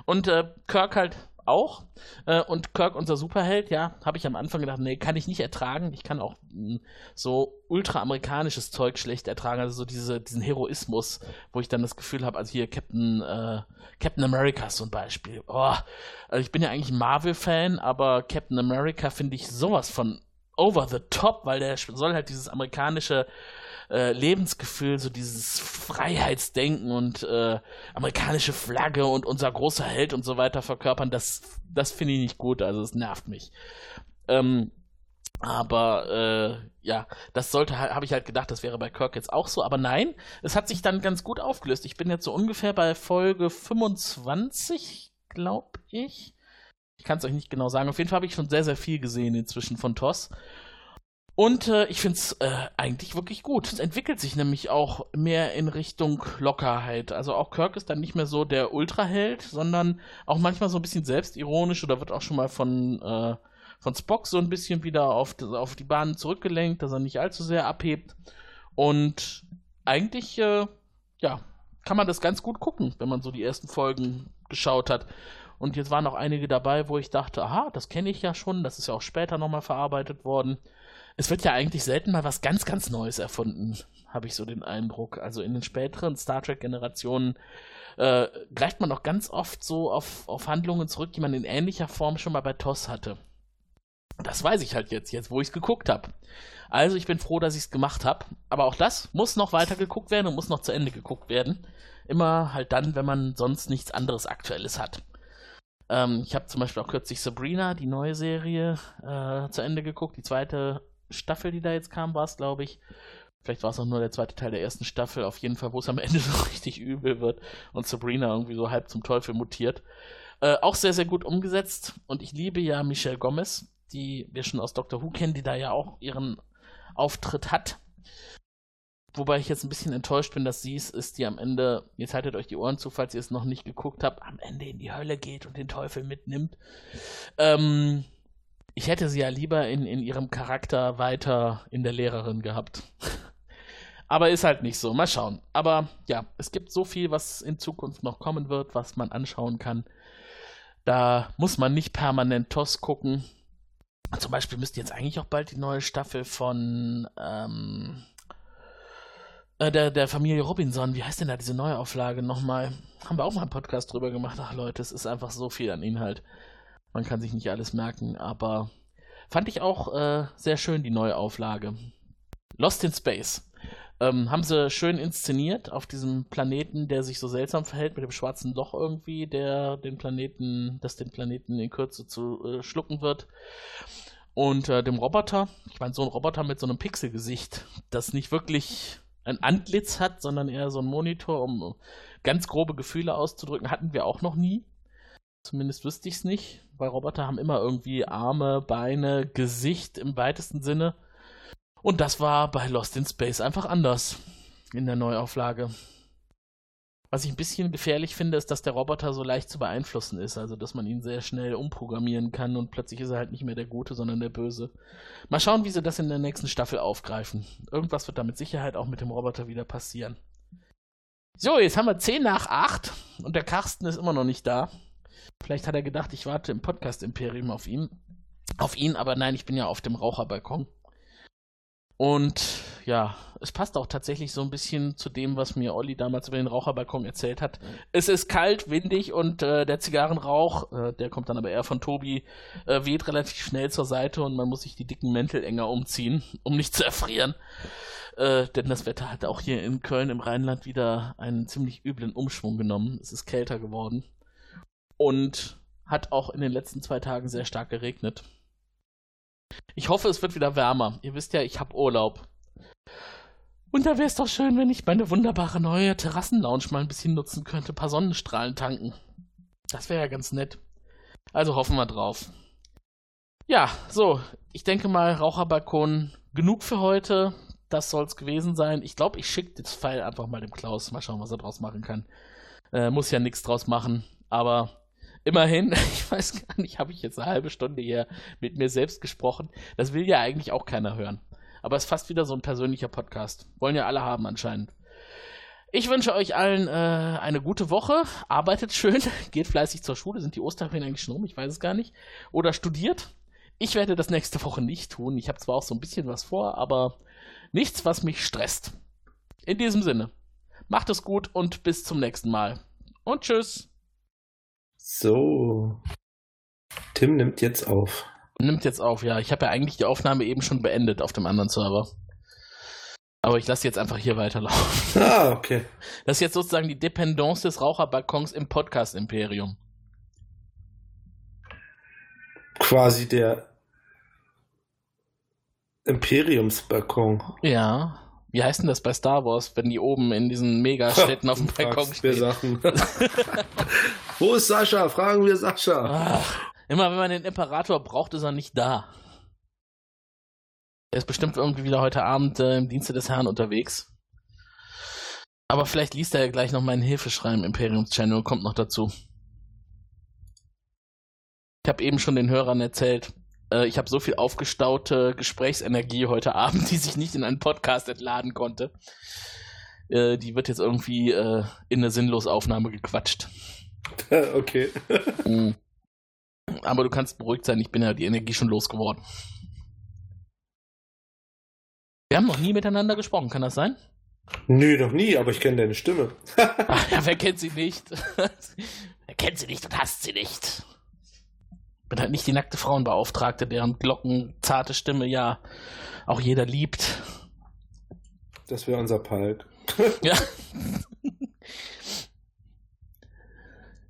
Und äh, Kirk halt auch. Äh, und Kirk, unser Superheld, ja, habe ich am Anfang gedacht, nee, kann ich nicht ertragen. Ich kann auch mh, hm, so ultra-amerikanisches Zeug schlecht ertragen. Also so diese, diesen Heroismus, wo ich dann das Gefühl habe, also hier Captain, äh, Captain America ein Beispiel. Oh, also ich bin ja eigentlich Marvel-Fan, aber Captain America finde ich sowas von over the top, weil der soll halt dieses amerikanische äh, Lebensgefühl, so dieses Freiheitsdenken und äh, amerikanische Flagge und unser großer Held und so weiter verkörpern, das, das finde ich nicht gut, also es nervt mich. Ähm, aber äh, ja, das sollte habe ich halt gedacht, das wäre bei Kirk jetzt auch so, aber nein, es hat sich dann ganz gut aufgelöst. Ich bin jetzt so ungefähr bei Folge 25, glaube ich. Ich kann es euch nicht genau sagen. Auf jeden Fall habe ich schon sehr, sehr viel gesehen inzwischen von Toss. Und äh, ich finde es äh, eigentlich wirklich gut. Es entwickelt sich nämlich auch mehr in Richtung Lockerheit. Also auch Kirk ist dann nicht mehr so der Ultraheld, sondern auch manchmal so ein bisschen selbstironisch oder wird auch schon mal von, äh, von Spock so ein bisschen wieder auf, auf die Bahn zurückgelenkt, dass er nicht allzu sehr abhebt. Und eigentlich, äh, ja, kann man das ganz gut gucken, wenn man so die ersten Folgen geschaut hat. Und jetzt waren auch einige dabei, wo ich dachte, aha, das kenne ich ja schon, das ist ja auch später nochmal verarbeitet worden es wird ja eigentlich selten mal was ganz, ganz Neues erfunden, habe ich so den Eindruck. Also in den späteren Star Trek-Generationen äh, greift man auch ganz oft so auf, auf Handlungen zurück, die man in ähnlicher Form schon mal bei TOS hatte. Das weiß ich halt jetzt, jetzt wo ich es geguckt habe. Also ich bin froh, dass ich es gemacht habe. Aber auch das muss noch weiter geguckt werden und muss noch zu Ende geguckt werden. Immer halt dann, wenn man sonst nichts anderes Aktuelles hat. Ähm, ich habe zum Beispiel auch kürzlich Sabrina, die neue Serie, äh, zu Ende geguckt. Die zweite Staffel, die da jetzt kam, war es, glaube ich. Vielleicht war es auch nur der zweite Teil der ersten Staffel. Auf jeden Fall, wo es am Ende so richtig übel wird und Sabrina irgendwie so halb zum Teufel mutiert. Äh, auch sehr, sehr gut umgesetzt. Und ich liebe ja Michelle Gomez, die wir schon aus Doctor Who kennen, die da ja auch ihren Auftritt hat. Wobei ich jetzt ein bisschen enttäuscht bin, dass sie es ist, die am Ende, jetzt haltet euch die Ohren zu, falls ihr es noch nicht geguckt habt, am Ende in die Hölle geht und den Teufel mitnimmt. Ähm, ich hätte sie ja lieber in, in ihrem Charakter weiter in der Lehrerin gehabt. Aber ist halt nicht so. Mal schauen. Aber ja, es gibt so viel, was in Zukunft noch kommen wird, was man anschauen kann. Da muss man nicht permanent TOS gucken. Zum Beispiel müsste jetzt eigentlich auch bald die neue Staffel von ähm, äh, der, der Familie Robinson, wie heißt denn da diese Neuauflage nochmal? Haben wir auch mal einen Podcast drüber gemacht. Ach Leute, es ist einfach so viel an Inhalt. Man kann sich nicht alles merken, aber fand ich auch äh, sehr schön, die Neuauflage. Lost in Space. Ähm, haben sie schön inszeniert auf diesem Planeten, der sich so seltsam verhält mit dem schwarzen Loch irgendwie, der den Planeten, das den Planeten in Kürze zu äh, schlucken wird. Und äh, dem Roboter, ich meine, so ein Roboter mit so einem Pixelgesicht, das nicht wirklich ein Antlitz hat, sondern eher so ein Monitor, um ganz grobe Gefühle auszudrücken, hatten wir auch noch nie. Zumindest wüsste ich es nicht, weil Roboter haben immer irgendwie Arme, Beine, Gesicht im weitesten Sinne. Und das war bei Lost in Space einfach anders in der Neuauflage. Was ich ein bisschen gefährlich finde, ist, dass der Roboter so leicht zu beeinflussen ist, also dass man ihn sehr schnell umprogrammieren kann und plötzlich ist er halt nicht mehr der Gute, sondern der Böse. Mal schauen, wie sie das in der nächsten Staffel aufgreifen. Irgendwas wird da mit Sicherheit auch mit dem Roboter wieder passieren. So, jetzt haben wir 10 nach 8 und der Carsten ist immer noch nicht da. Vielleicht hat er gedacht, ich warte im Podcast-Imperium auf ihn. Auf ihn, aber nein, ich bin ja auf dem Raucherbalkon. Und ja, es passt auch tatsächlich so ein bisschen zu dem, was mir Olli damals über den Raucherbalkon erzählt hat. Es ist kalt, windig und äh, der Zigarrenrauch, äh, der kommt dann aber eher von Tobi, äh, weht relativ schnell zur Seite und man muss sich die dicken Mäntel enger umziehen, um nicht zu erfrieren. Äh, denn das Wetter hat auch hier in Köln im Rheinland wieder einen ziemlich üblen Umschwung genommen. Es ist kälter geworden. Und hat auch in den letzten zwei Tagen sehr stark geregnet. Ich hoffe, es wird wieder wärmer. Ihr wisst ja, ich habe Urlaub. Und da wäre es doch schön, wenn ich meine wunderbare neue Terrassenlounge mal ein bisschen nutzen könnte, ein paar Sonnenstrahlen tanken. Das wäre ja ganz nett. Also hoffen wir drauf. Ja, so, ich denke mal, Raucherbalkon genug für heute. Das soll es gewesen sein. Ich glaube, ich schicke das Pfeil einfach mal dem Klaus. Mal schauen, was er draus machen kann. Äh, muss ja nichts draus machen. Aber immerhin, ich weiß gar nicht, habe ich jetzt eine halbe Stunde hier mit mir selbst gesprochen. Das will ja eigentlich auch keiner hören. Aber es ist fast wieder so ein persönlicher Podcast. Wollen ja alle haben anscheinend. Ich wünsche euch allen äh, eine gute Woche. Arbeitet schön, geht fleißig zur Schule. Sind die Osterferien eigentlich schon rum? Ich weiß es gar nicht. Oder studiert. Ich werde das nächste Woche nicht tun. Ich habe zwar auch so ein bisschen was vor, aber nichts, was mich stresst. In diesem Sinne, macht es gut und bis zum nächsten Mal. Und tschüss. So. Tim nimmt jetzt auf. Nimmt jetzt auf, ja. Ich habe ja eigentlich die Aufnahme eben schon beendet auf dem anderen Server. Aber ich lasse jetzt einfach hier weiterlaufen. Ah, okay. Das ist jetzt sozusagen die Dependance des Raucherbalkons im Podcast-Imperium. Quasi der Imperiumsbalkon. Ja. Wie heißt denn das bei Star Wars, wenn die oben in diesen Megastädten auf dem Balkon stehen? Sachen. Wo ist Sascha? Fragen wir Sascha. Ach, immer wenn man den Imperator braucht, ist er nicht da. Er ist bestimmt irgendwie wieder heute Abend äh, im Dienste des Herrn unterwegs. Aber vielleicht liest er ja gleich noch meinen Hilfeschrei im Imperiums-Channel und kommt noch dazu. Ich habe eben schon den Hörern erzählt, äh, ich habe so viel aufgestaute Gesprächsenergie heute Abend, die sich nicht in einen Podcast entladen konnte. Äh, die wird jetzt irgendwie äh, in eine Sinnlosaufnahme gequatscht. okay. Mhm. Aber du kannst beruhigt sein, ich bin ja die Energie schon losgeworden. Wir haben noch nie miteinander gesprochen, kann das sein? Nö, noch nie, aber ich kenne deine Stimme. Ach ja, wer kennt sie nicht? wer kennt sie nicht und hasst sie nicht? Bin halt nicht die nackte Frauenbeauftragte, deren Glocken, zarte Stimme ja auch jeder liebt. Das wäre unser Palk. Ja.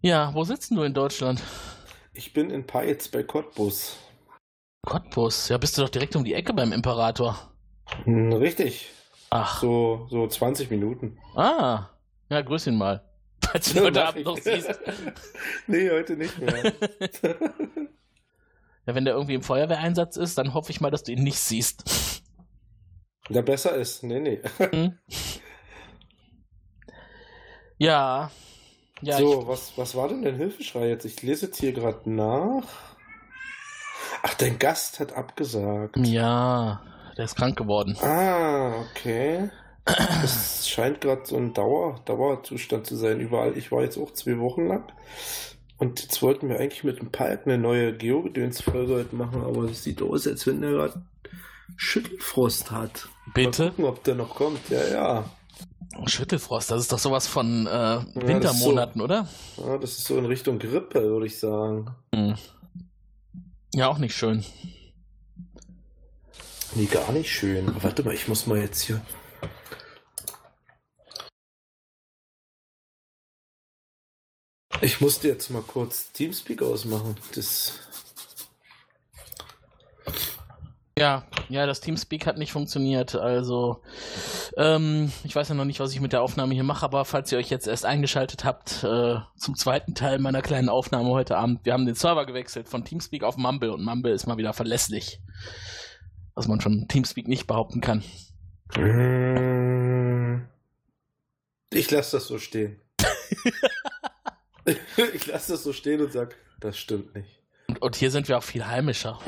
Ja, wo sitzt du in Deutschland? Ich bin in Peitz bei Cottbus. Cottbus. Ja, bist du doch direkt um die Ecke beim Imperator. Hm, richtig. Ach. So, so 20 Minuten. Ah. Ja, grüß ihn mal. Falls du ihn heute Abend ich. noch siehst. nee, heute nicht mehr. Ja, wenn der irgendwie im Feuerwehreinsatz ist, dann hoffe ich mal, dass du ihn nicht siehst. Der besser ist. Nee, nee. Hm? Ja. Ja, so, was, was war denn dein Hilfeschrei jetzt? Ich lese jetzt hier gerade nach. Ach, dein Gast hat abgesagt. ja, der ist krank geworden. Ah, okay. Es scheint gerade so ein Dauer, Dauerzustand zu sein überall. Ich war jetzt auch zwei Wochen lang. Und jetzt wollten wir eigentlich mit dem Palk eine neue Geogedöns-Folge heute machen, aber es sieht aus, als wenn der gerade Schüttelfrost hat. Bitte? Mal gucken, ob der noch kommt. Ja, ja. Schüttelfrost, das ist doch sowas von äh, das ist so. Wintermonaten, oder? ja. Das ist so in Richtung Grippe, würde ich sagen. Hm. Ja, auch nicht schön. Nee, gar nicht schön. Aber warte mal, ich muss mal jetzt hier. Ich musste jetzt mal kurz Teamspeak ausmachen. Das. Ja, ja, das Teamspeak hat nicht funktioniert. Also, ähm, ich weiß ja noch nicht, was ich mit der Aufnahme hier mache, aber falls ihr euch jetzt erst eingeschaltet habt, äh, zum zweiten Teil meiner kleinen Aufnahme heute Abend, wir haben den Server gewechselt von Teamspeak auf Mumble und Mumble ist mal wieder verlässlich. Was man von Teamspeak nicht behaupten kann. Ich lasse das so stehen. ich lasse das so stehen und sag, das stimmt nicht. Und, und hier sind wir auch viel heimischer.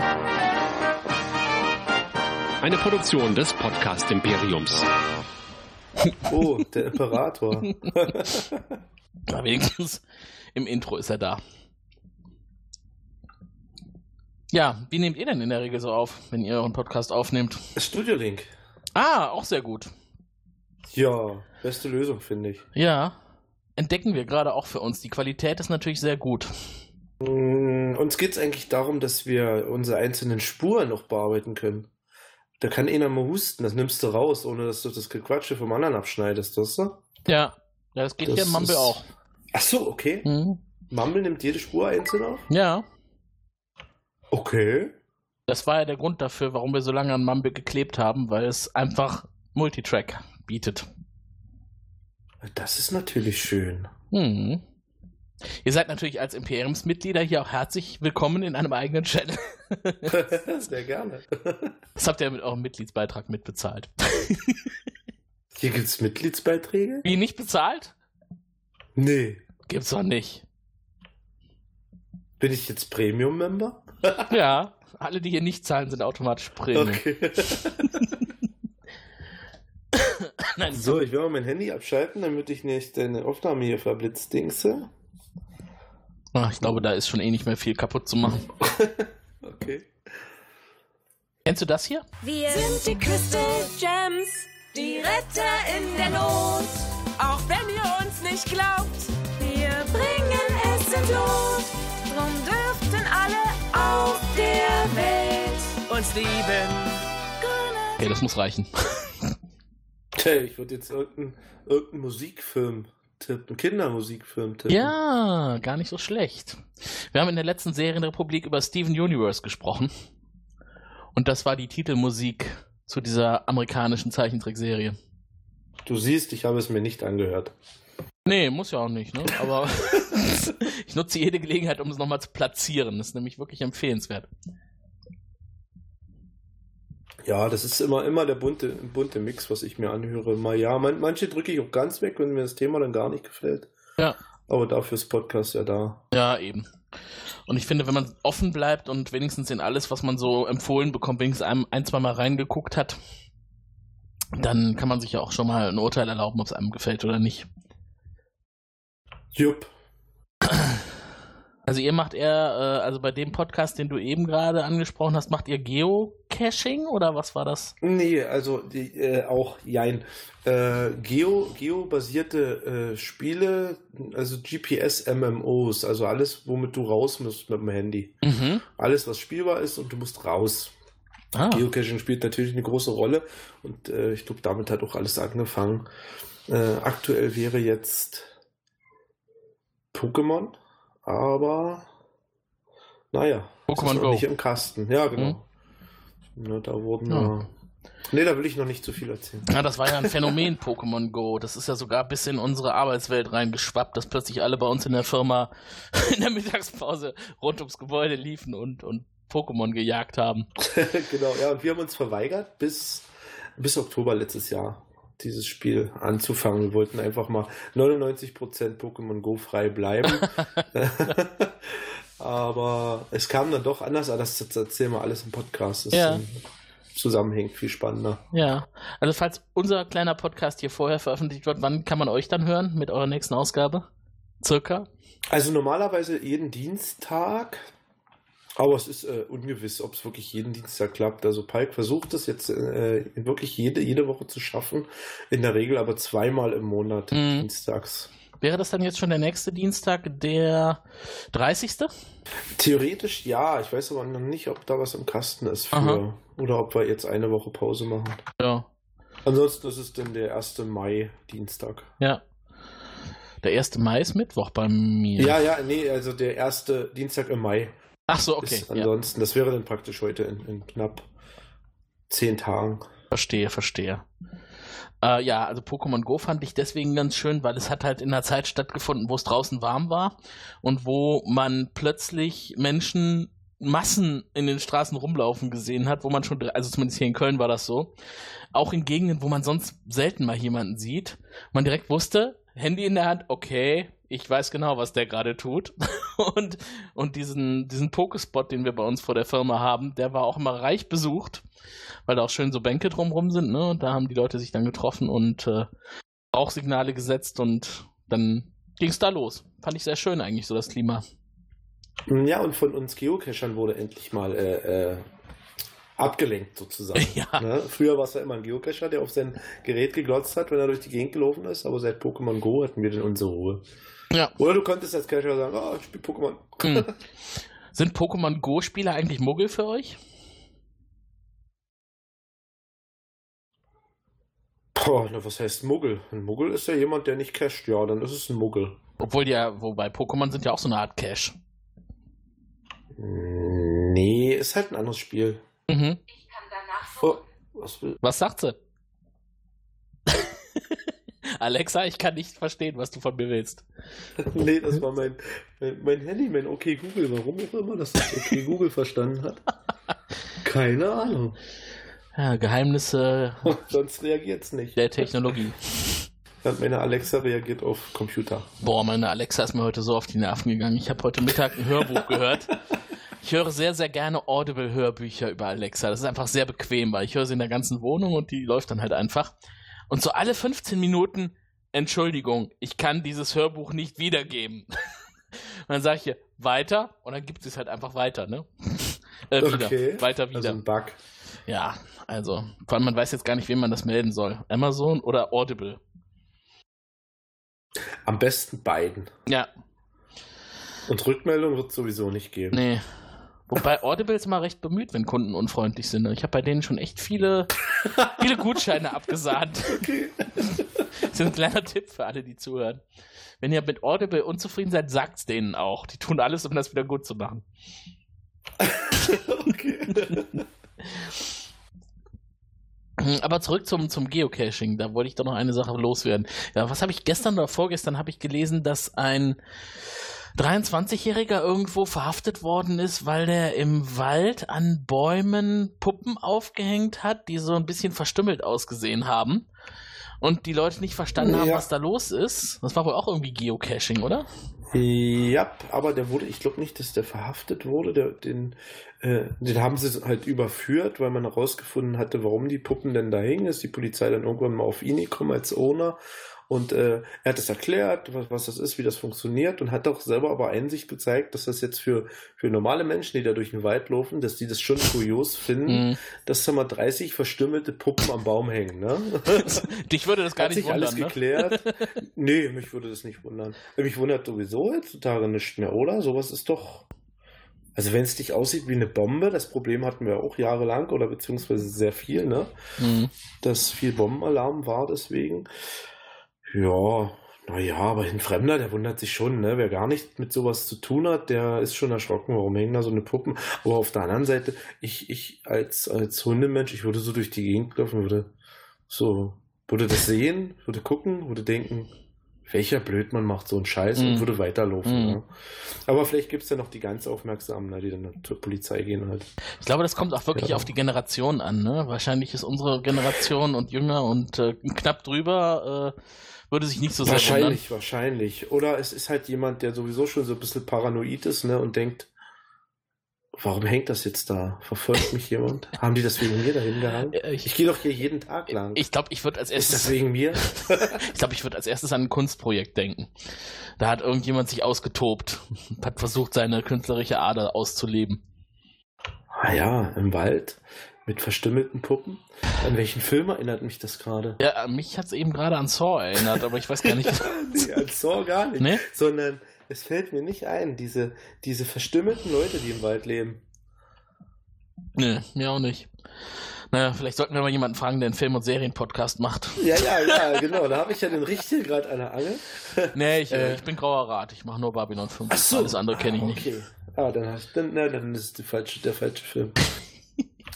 Eine Produktion des Podcast Imperiums. Oh, der Imperator. Na, wenigstens im Intro ist er da. Ja, wie nehmt ihr denn in der Regel so auf, wenn ihr euren Podcast aufnehmt? Studio Link. Ah, auch sehr gut. Ja, beste Lösung, finde ich. Ja, entdecken wir gerade auch für uns. Die Qualität ist natürlich sehr gut. Mm, Uns geht es eigentlich darum, dass wir unsere einzelnen Spuren noch bearbeiten können. Da kann einer mal husten, das nimmst du raus, ohne dass du das Gequatsche vom anderen abschneidest, weißt du? Ja, ja das geht Das hier im Mumble ist- auch. Ach so, okay. Mhm. Mumble nimmt jede Spur einzeln auf? Ja, Okay. das war ja der Grund dafür, warum wir so lange an Mumble geklebt haben, weil es einfach Multitrack bietet. Das ist natürlich schön. Mhm. Ihr seid natürlich als Imperiumsmitglieder hier auch herzlich willkommen in einem eigenen Channel. Sehr gerne. Das habt ihr mit eurem Mitgliedsbeitrag mitbezahlt. Hier gibt's Mitgliedsbeiträge? Wie nicht bezahlt? Nee. Gibt's doch nicht. Bin ich jetzt Premium-Member? Ja, alle, die hier nicht zahlen, sind automatisch Premium. Okay. Nein, So, ich will mal mein Handy abschalten, damit ich nicht deine Aufnahme hier verblitzdingse. Ach, ich glaube, da ist schon eh nicht mehr viel kaputt zu machen. Okay. Kennst du das hier? Wir sind die Crystal Gems, die Retter in der Not. Auch wenn ihr uns nicht glaubt, wir bringen es in Lot. Drum dürften alle auf der Welt uns lieben. Okay, das muss reichen. Okay, ich würde jetzt irgendeinen irgendein Musikfilm tippen, Kindermusikfilm tippen. Ja, gar nicht so schlecht. Wir haben in der letzten Serienrepublik über Steven Universe gesprochen. Und das war die Titelmusik zu dieser amerikanischen Zeichentrickserie. Du siehst, ich habe es mir nicht angehört. Nee, muss ja auch nicht, ne? Aber ich nutze jede Gelegenheit, um es nochmal zu platzieren. Das ist nämlich wirklich empfehlenswert. Ja, das ist immer, immer der bunte, bunte Mix, was ich mir anhöre. Mal ja, man, manche drücke ich auch ganz weg, wenn mir das Thema dann gar nicht gefällt. Ja. Aber dafür ist Podcast ja da. Ja, eben. Und ich finde, wenn man offen bleibt und wenigstens in alles, was man so empfohlen bekommt, wenigstens ein, ein zwei Mal reingeguckt hat, dann kann man sich ja auch schon mal ein Urteil erlauben, ob es einem gefällt oder nicht. Jupp. Also ihr macht eher, äh, also bei dem Podcast, den du eben gerade angesprochen hast, macht ihr Geocaching oder was war das? Nee, also die, äh, auch jein. Äh, Geo, Geo-basierte äh, Spiele, also GPS-MMOs, also alles, womit du raus musst mit dem Handy. Mhm. Alles, was spielbar ist und du musst raus. Ah, Geocaching spielt natürlich eine große Rolle und äh, ich glaube, damit hat auch alles angefangen. Äh, aktuell wäre jetzt Pokémon, aber naja, Pokémon Go. nicht im Kasten. Ja, genau. Ne, da wurden Ja. ja. Nee, da will ich noch nicht zu viel erzählen. Ja, das war ja ein Phänomen, Pokémon Go. Das ist ja sogar bis in unsere Arbeitswelt reingeschwappt, dass plötzlich alle bei uns in der Firma in der Mittagspause rund ums Gebäude liefen und, und Pokémon gejagt haben. genau, ja, und wir haben uns verweigert bis, bis Oktober letztes Jahr dieses Spiel anzufangen. Wir wollten einfach mal 99% Pokémon Go frei bleiben. Aber es kam dann doch anders, aber das, erzählen wir alles im Podcast. Das Ja. zusammenhängt, viel spannender. Ja, also falls unser kleiner Podcast hier vorher veröffentlicht wird, wann kann man euch dann hören mit eurer nächsten Ausgabe? Circa? Also normalerweise jeden Dienstag, aber es ist äh, ungewiss, ob es wirklich jeden Dienstag klappt. Also Pike versucht es jetzt äh, wirklich jede, jede Woche zu schaffen, in der Regel aber zweimal im Monat Mhm. dienstags. Wäre das dann jetzt schon der nächste Dienstag, der 30.? Theoretisch ja, ich weiß aber noch nicht, ob da was im Kasten ist für, Aha. oder ob wir jetzt eine Woche Pause machen. Ja. Ansonsten ist es dann der 1. Mai, Dienstag. Ja. Der 1. Mai ist Mittwoch bei mir. Ja, ja, nee, also der erste Dienstag im Mai Ach so, okay. ist Ja. ansonsten, das wäre dann praktisch heute in, in knapp zehn Tagen. Verstehe, verstehe. Äh, ja, also Pokémon Go fand ich deswegen ganz schön, weil es hat halt in einer Zeit stattgefunden, wo es draußen warm war und wo man plötzlich Menschen Massen in den Straßen rumlaufen gesehen hat, wo man schon, also zumindest hier in Köln war das so, auch in Gegenden, wo man sonst selten mal jemanden sieht, man direkt wusste, Handy in der Hand, okay, ich weiß genau, was der gerade tut. und und diesen, diesen Pokespot, den wir bei uns vor der Firma haben, der war auch immer reich besucht, weil da auch schön so Bänke drumrum sind, ne? Und da haben die Leute sich dann getroffen und äh, Rauchsignale gesetzt und dann ging es da los. Fand ich sehr schön eigentlich, so das Klima. Ja, und von uns Geocachern wurde endlich mal äh, äh, abgelenkt sozusagen. Ja. Ne? Früher war es ja immer ein Geocacher, der auf sein Gerät geglotzt hat, wenn er durch die Gegend gelaufen ist, aber seit Pokémon Go hatten wir dann unsere Ruhe. Ja. Oder du konntest als Cacher sagen, ah, ich spiele Pokémon. Hm. Sind Pokémon Go-Spieler eigentlich Muggel für euch? Boah, na, was heißt Muggel? Ein Muggel ist ja jemand, der nicht cached. Ja, dann ist es ein Muggel. Obwohl ja, wobei Pokémon sind ja auch so eine Art Cache. Nee, ist halt ein anderes Spiel. Mhm. Oh, was will... Was sagt sie? Alexa, ich kann nicht verstehen, was du von mir willst. nee, das war mein, mein, mein Handy, mein OK Google. Warum auch immer das das OK Google verstanden hat. Keine Ahnung. Ja, Geheimnisse Sonst reagiert es nicht. der Technologie. Und meine Alexa reagiert auf Computer. Boah, meine Alexa ist mir heute so auf die Nerven gegangen. Ich habe heute Mittag ein Hörbuch gehört. Ich höre sehr, sehr gerne Audible-Hörbücher über Alexa. Das ist einfach sehr bequem, weil ich höre sie in der ganzen Wohnung und die läuft dann halt einfach. Und so alle 15 Minuten, Entschuldigung, ich kann dieses Hörbuch nicht wiedergeben. Und dann sage ich hier, weiter und dann gibt es halt einfach weiter, ne? Äh, wieder. Okay. Weiter wieder. Also ein Bug. Ja, also, vor allem man weiß jetzt gar nicht, wem man das melden soll. Amazon oder Audible. Am besten beiden. Ja, Und Rückmeldung wird es sowieso nicht geben. nee. Wobei Audible ist mal recht bemüht, wenn Kunden unfreundlich sind. Ich habe bei denen schon echt viele, viele Gutscheine abgesahnt. Okay. Das ist ein kleiner Tipp für alle, die zuhören. Wenn ihr mit Audible unzufrieden seid, sagt's denen auch. Die tun alles, um das wieder gut zu machen. okay. Aber zurück zum, zum Geocaching. Da wollte ich doch noch eine Sache loswerden. Ja, was habe ich gestern oder vorgestern habe ich gelesen, dass ein 23-Jähriger irgendwo verhaftet worden ist, weil der im Wald an Bäumen Puppen aufgehängt hat, die so ein bisschen verstümmelt ausgesehen haben. Und die Leute nicht verstanden haben, Ja. was da los ist. Das war wohl auch irgendwie Geocaching, oder? Ja, aber der wurde, ich glaube nicht, dass der verhaftet wurde. Der, den, äh, den haben sie halt überführt, weil man herausgefunden hatte, warum die Puppen denn da hingen. Ist die Polizei dann irgendwann mal auf ihn gekommen als Owner. Und äh, er hat es erklärt, was, was das ist, wie das funktioniert und hat auch selber aber Einsicht gezeigt, dass das jetzt für, für normale Menschen, die da durch den Wald laufen, dass die das schon kurios finden, Mhm. dass da mal 30 verstümmelte Puppen am Baum hängen. Ne? Dich würde das gar Hat nicht sich alles wundern, ne? geklärt. nee, mich würde das nicht wundern. Mich wundert sowieso heutzutage nicht mehr, oder? Sowas ist doch. Also wenn es nicht aussieht wie eine Bombe, das Problem hatten wir auch jahrelang oder beziehungsweise sehr viel, ne? Mhm. Dass viel Bombenalarm war deswegen. Ja, Naja, aber ein Fremder, der wundert sich schon, ne? Wer gar nicht mit sowas zu tun hat, der ist schon erschrocken, warum hängen da so eine Puppen. Aber auf der anderen Seite, ich, ich als, als Hundemensch, ich würde so durch die Gegend laufen, würde so, würde das sehen, würde gucken, würde denken, welcher Blödmann macht so einen Scheiß und Mhm. würde weiterlaufen. Mhm. Ja. Aber vielleicht gibt es ja noch die ganz Aufmerksamen, ne, die dann zur Polizei gehen halt. Ich glaube, das kommt auch wirklich Ja. auf die Generation an. Ne? Wahrscheinlich ist unsere Generation und jünger und äh, knapp drüber äh, würde sich nicht so sehr. Wahrscheinlich, wahrscheinlich. Oder es ist halt jemand, der sowieso schon so ein bisschen paranoid ist, ne, und denkt, warum hängt das jetzt da? Verfolgt mich jemand? Haben die das wegen mir dahin gehangen? Äh, Ich gehe doch hier jeden Tag lang. Ich glaube, ich würde als ist das erstes, wegen mir? ich glaube, ich würde als erstes an ein Kunstprojekt denken. Da hat irgendjemand sich ausgetobt, hat versucht, seine künstlerische Ader auszuleben. ah ja, im Wald mit verstümmelten Puppen. An welchen Film erinnert mich das gerade? Ja, mich hat es eben gerade an Saw erinnert, aber ich weiß gar nicht. nee, an Saw gar nicht. Nee? Sondern es fällt mir nicht ein, diese, diese verstümmelten Leute, die im Wald leben. nee, mir auch nicht. Naja, vielleicht sollten wir mal jemanden fragen, der einen Film- und Serienpodcast macht. Ja, ja, ja, genau. Da habe ich ja den richtigen gerade an der Angel. Nee, ich, äh, Äh. ich bin grauer Rat. Ich mache nur Babylon 5. Ach so. Alles andere kenne ich Ah, nicht. Okay. Ah, dann, hast, dann, na, dann ist es die falsche, der falsche Film.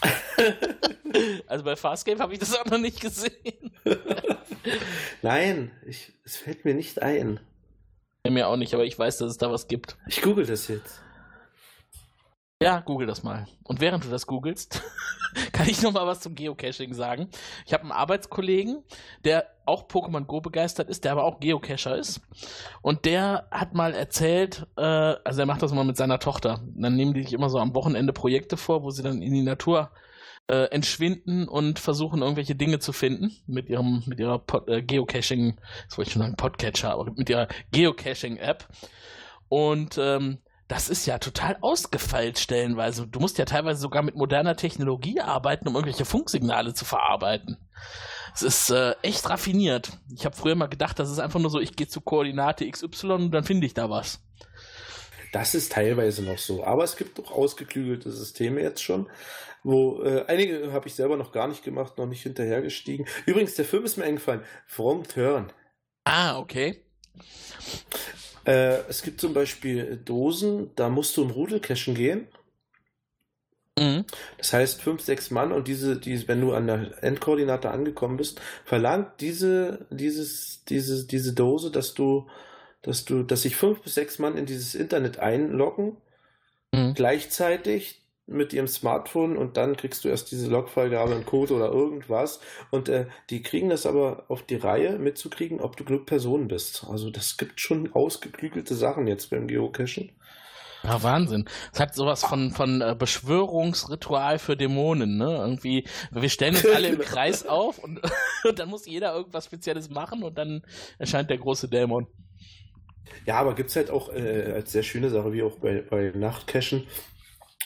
Also bei Farscape habe ich das auch noch nicht gesehen. Nein, ich, es fällt mir nicht ein. Mir auch nicht, aber ich weiß, dass es da was gibt. Ich google das jetzt. Ja, google das mal. Und während du das googelst, kann ich noch mal was zum Geocaching sagen. Ich habe einen Arbeitskollegen, der auch Pokémon Go begeistert ist, der aber auch Geocacher ist. Und der hat mal erzählt, äh, also er macht das mal mit seiner Tochter. Dann nehmen die sich immer so am Wochenende Projekte vor, wo sie dann in die Natur äh, entschwinden und versuchen irgendwelche Dinge zu finden mit ihrem mit ihrer Pod, äh, Geocaching, das wollte ich schon sagen Podcatcher, aber mit ihrer Geocaching App. Und ähm, das ist ja total ausgefeilt stellenweise. Du musst ja teilweise sogar mit moderner Technologie arbeiten, um irgendwelche Funksignale zu verarbeiten. Es ist äh, echt raffiniert. Ich habe früher mal gedacht, das ist einfach nur so, ich gehe zu Koordinate XY und dann finde ich da was. Das ist teilweise noch so. Aber es gibt doch ausgeklügelte Systeme jetzt schon, wo äh, einige habe ich selber noch gar nicht gemacht, noch nicht hinterhergestiegen. Übrigens, der Film ist mir eingefallen. Wrong Turn. Ah, okay. Äh, es gibt zum Beispiel Dosen, da musst du im Rudel cachen gehen. Mhm. Das heißt, fünf, sechs Mann und diese, die, wenn du an der Endkoordinate angekommen bist, verlangt diese, dieses, diese, diese Dose, dass du, dass du, dass sich fünf bis sechs Mann in dieses Internet einloggen, Mhm. gleichzeitig mit ihrem Smartphone und dann kriegst du erst diese Logfreigabe, einen Code oder irgendwas. Und äh, die kriegen das aber auf die Reihe mitzukriegen, ob du Glückperson bist. Also das gibt schon ausgeklügelte Sachen jetzt beim Geocachen. Ja, Wahnsinn. Es hat sowas von, von äh, Beschwörungsritual für Dämonen, ne? Irgendwie, wir stellen uns alle im. Kreis auf und, und dann muss jeder irgendwas Spezielles machen und dann erscheint der große Dämon. Ja, aber gibt es halt auch äh, als sehr schöne Sache, wie auch bei, bei Nachtcachen.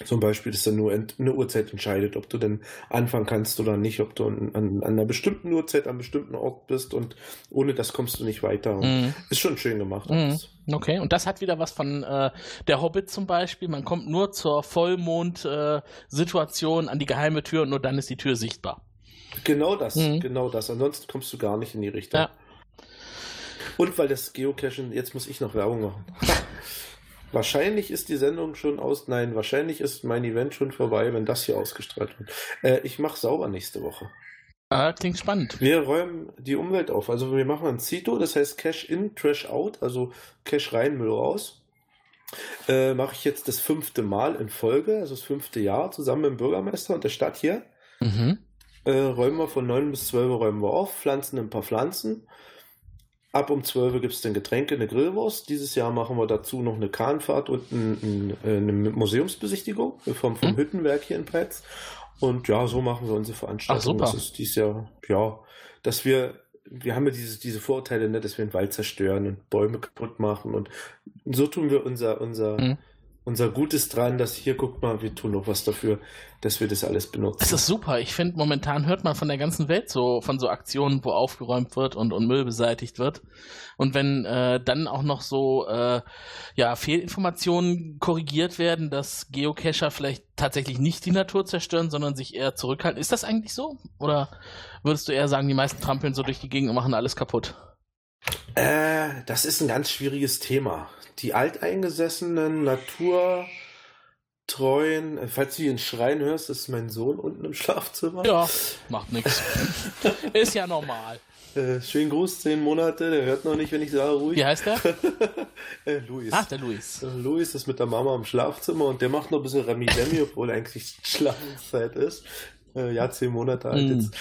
Zum Beispiel, dass dann nur eine Uhrzeit entscheidet, ob du denn anfangen kannst oder nicht, ob du an, an, einer bestimmten Uhrzeit an einem bestimmten Ort bist und ohne das kommst du nicht weiter. Mhm. Ist schon schön gemacht. Alles. Okay, und das hat wieder was von äh, der Hobbit zum Beispiel. Man kommt nur zur Vollmond-Situation an die geheime Tür und nur dann ist die Tür sichtbar. Genau das, Mhm. genau das. Ansonsten kommst du gar nicht in die Richtung. Ja. Und weil das Geocachen, jetzt muss ich noch Werbung machen. wahrscheinlich ist die Sendung schon aus, nein, wahrscheinlich ist mein Event schon vorbei, wenn das hier ausgestrahlt wird. Äh, ich mache sauber nächste Woche. Ah, klingt spannend. Wir räumen die Umwelt auf. Also wir machen ein Cito, das heißt Cash in, Trash out, also Cash rein, Müll raus. Äh, Mache ich jetzt das fünfte Mal in Folge, also das fünfte Jahr, zusammen mit dem Bürgermeister und der Stadt hier. Mhm. Äh, räumen wir von 9 bis 12 Uhr räumen wir auf, pflanzen ein paar Pflanzen. Ab um 12 Uhr gibt es dann Getränke, eine Grillwurst. Dieses Jahr machen wir dazu noch eine Kahnfahrt und ein, ein, eine Museumsbesichtigung vom, vom Hm. Hüttenwerk hier in Peitz. Und ja, so machen wir unsere Veranstaltung. Ach, super. Das ist dieses Jahr, ja, dass wir, wir haben ja diese, diese Vorurteile, ne, dass wir den Wald zerstören und Bäume kaputt machen. Und so tun wir unser, unser, Mhm. Unser Gutes dran, dass hier, guck mal, wir tun noch was dafür, dass wir das alles benutzen. Das ist super. Ich finde, momentan hört man von der ganzen Welt so von so Aktionen, wo aufgeräumt wird und, und Müll beseitigt wird. Und wenn äh, dann auch noch so äh, ja, Fehlinformationen korrigiert werden, dass Geocacher vielleicht tatsächlich nicht die Natur zerstören, sondern sich eher zurückhalten. Ist das eigentlich so? Oder würdest du eher sagen, die meisten trampeln so durch die Gegend und machen alles kaputt? Äh, das ist ein ganz schwieriges Thema. Die alteingesessenen, naturtreuen, äh, falls du hier einen Schreien hörst, ist mein Sohn unten im Schlafzimmer. Ja, macht nichts. ist ja normal. Äh, schönen Gruß, zehn Monate, der hört noch nicht, wenn ich sage ruhig. Wie heißt der? äh, Luis. Ach, der Luis. Äh, Luis ist mit der Mama im Schlafzimmer und der macht noch ein bisschen Remi Demi, obwohl eigentlich Schlafenszeit ist. Äh, ja, zehn Monate alt Mm. jetzt.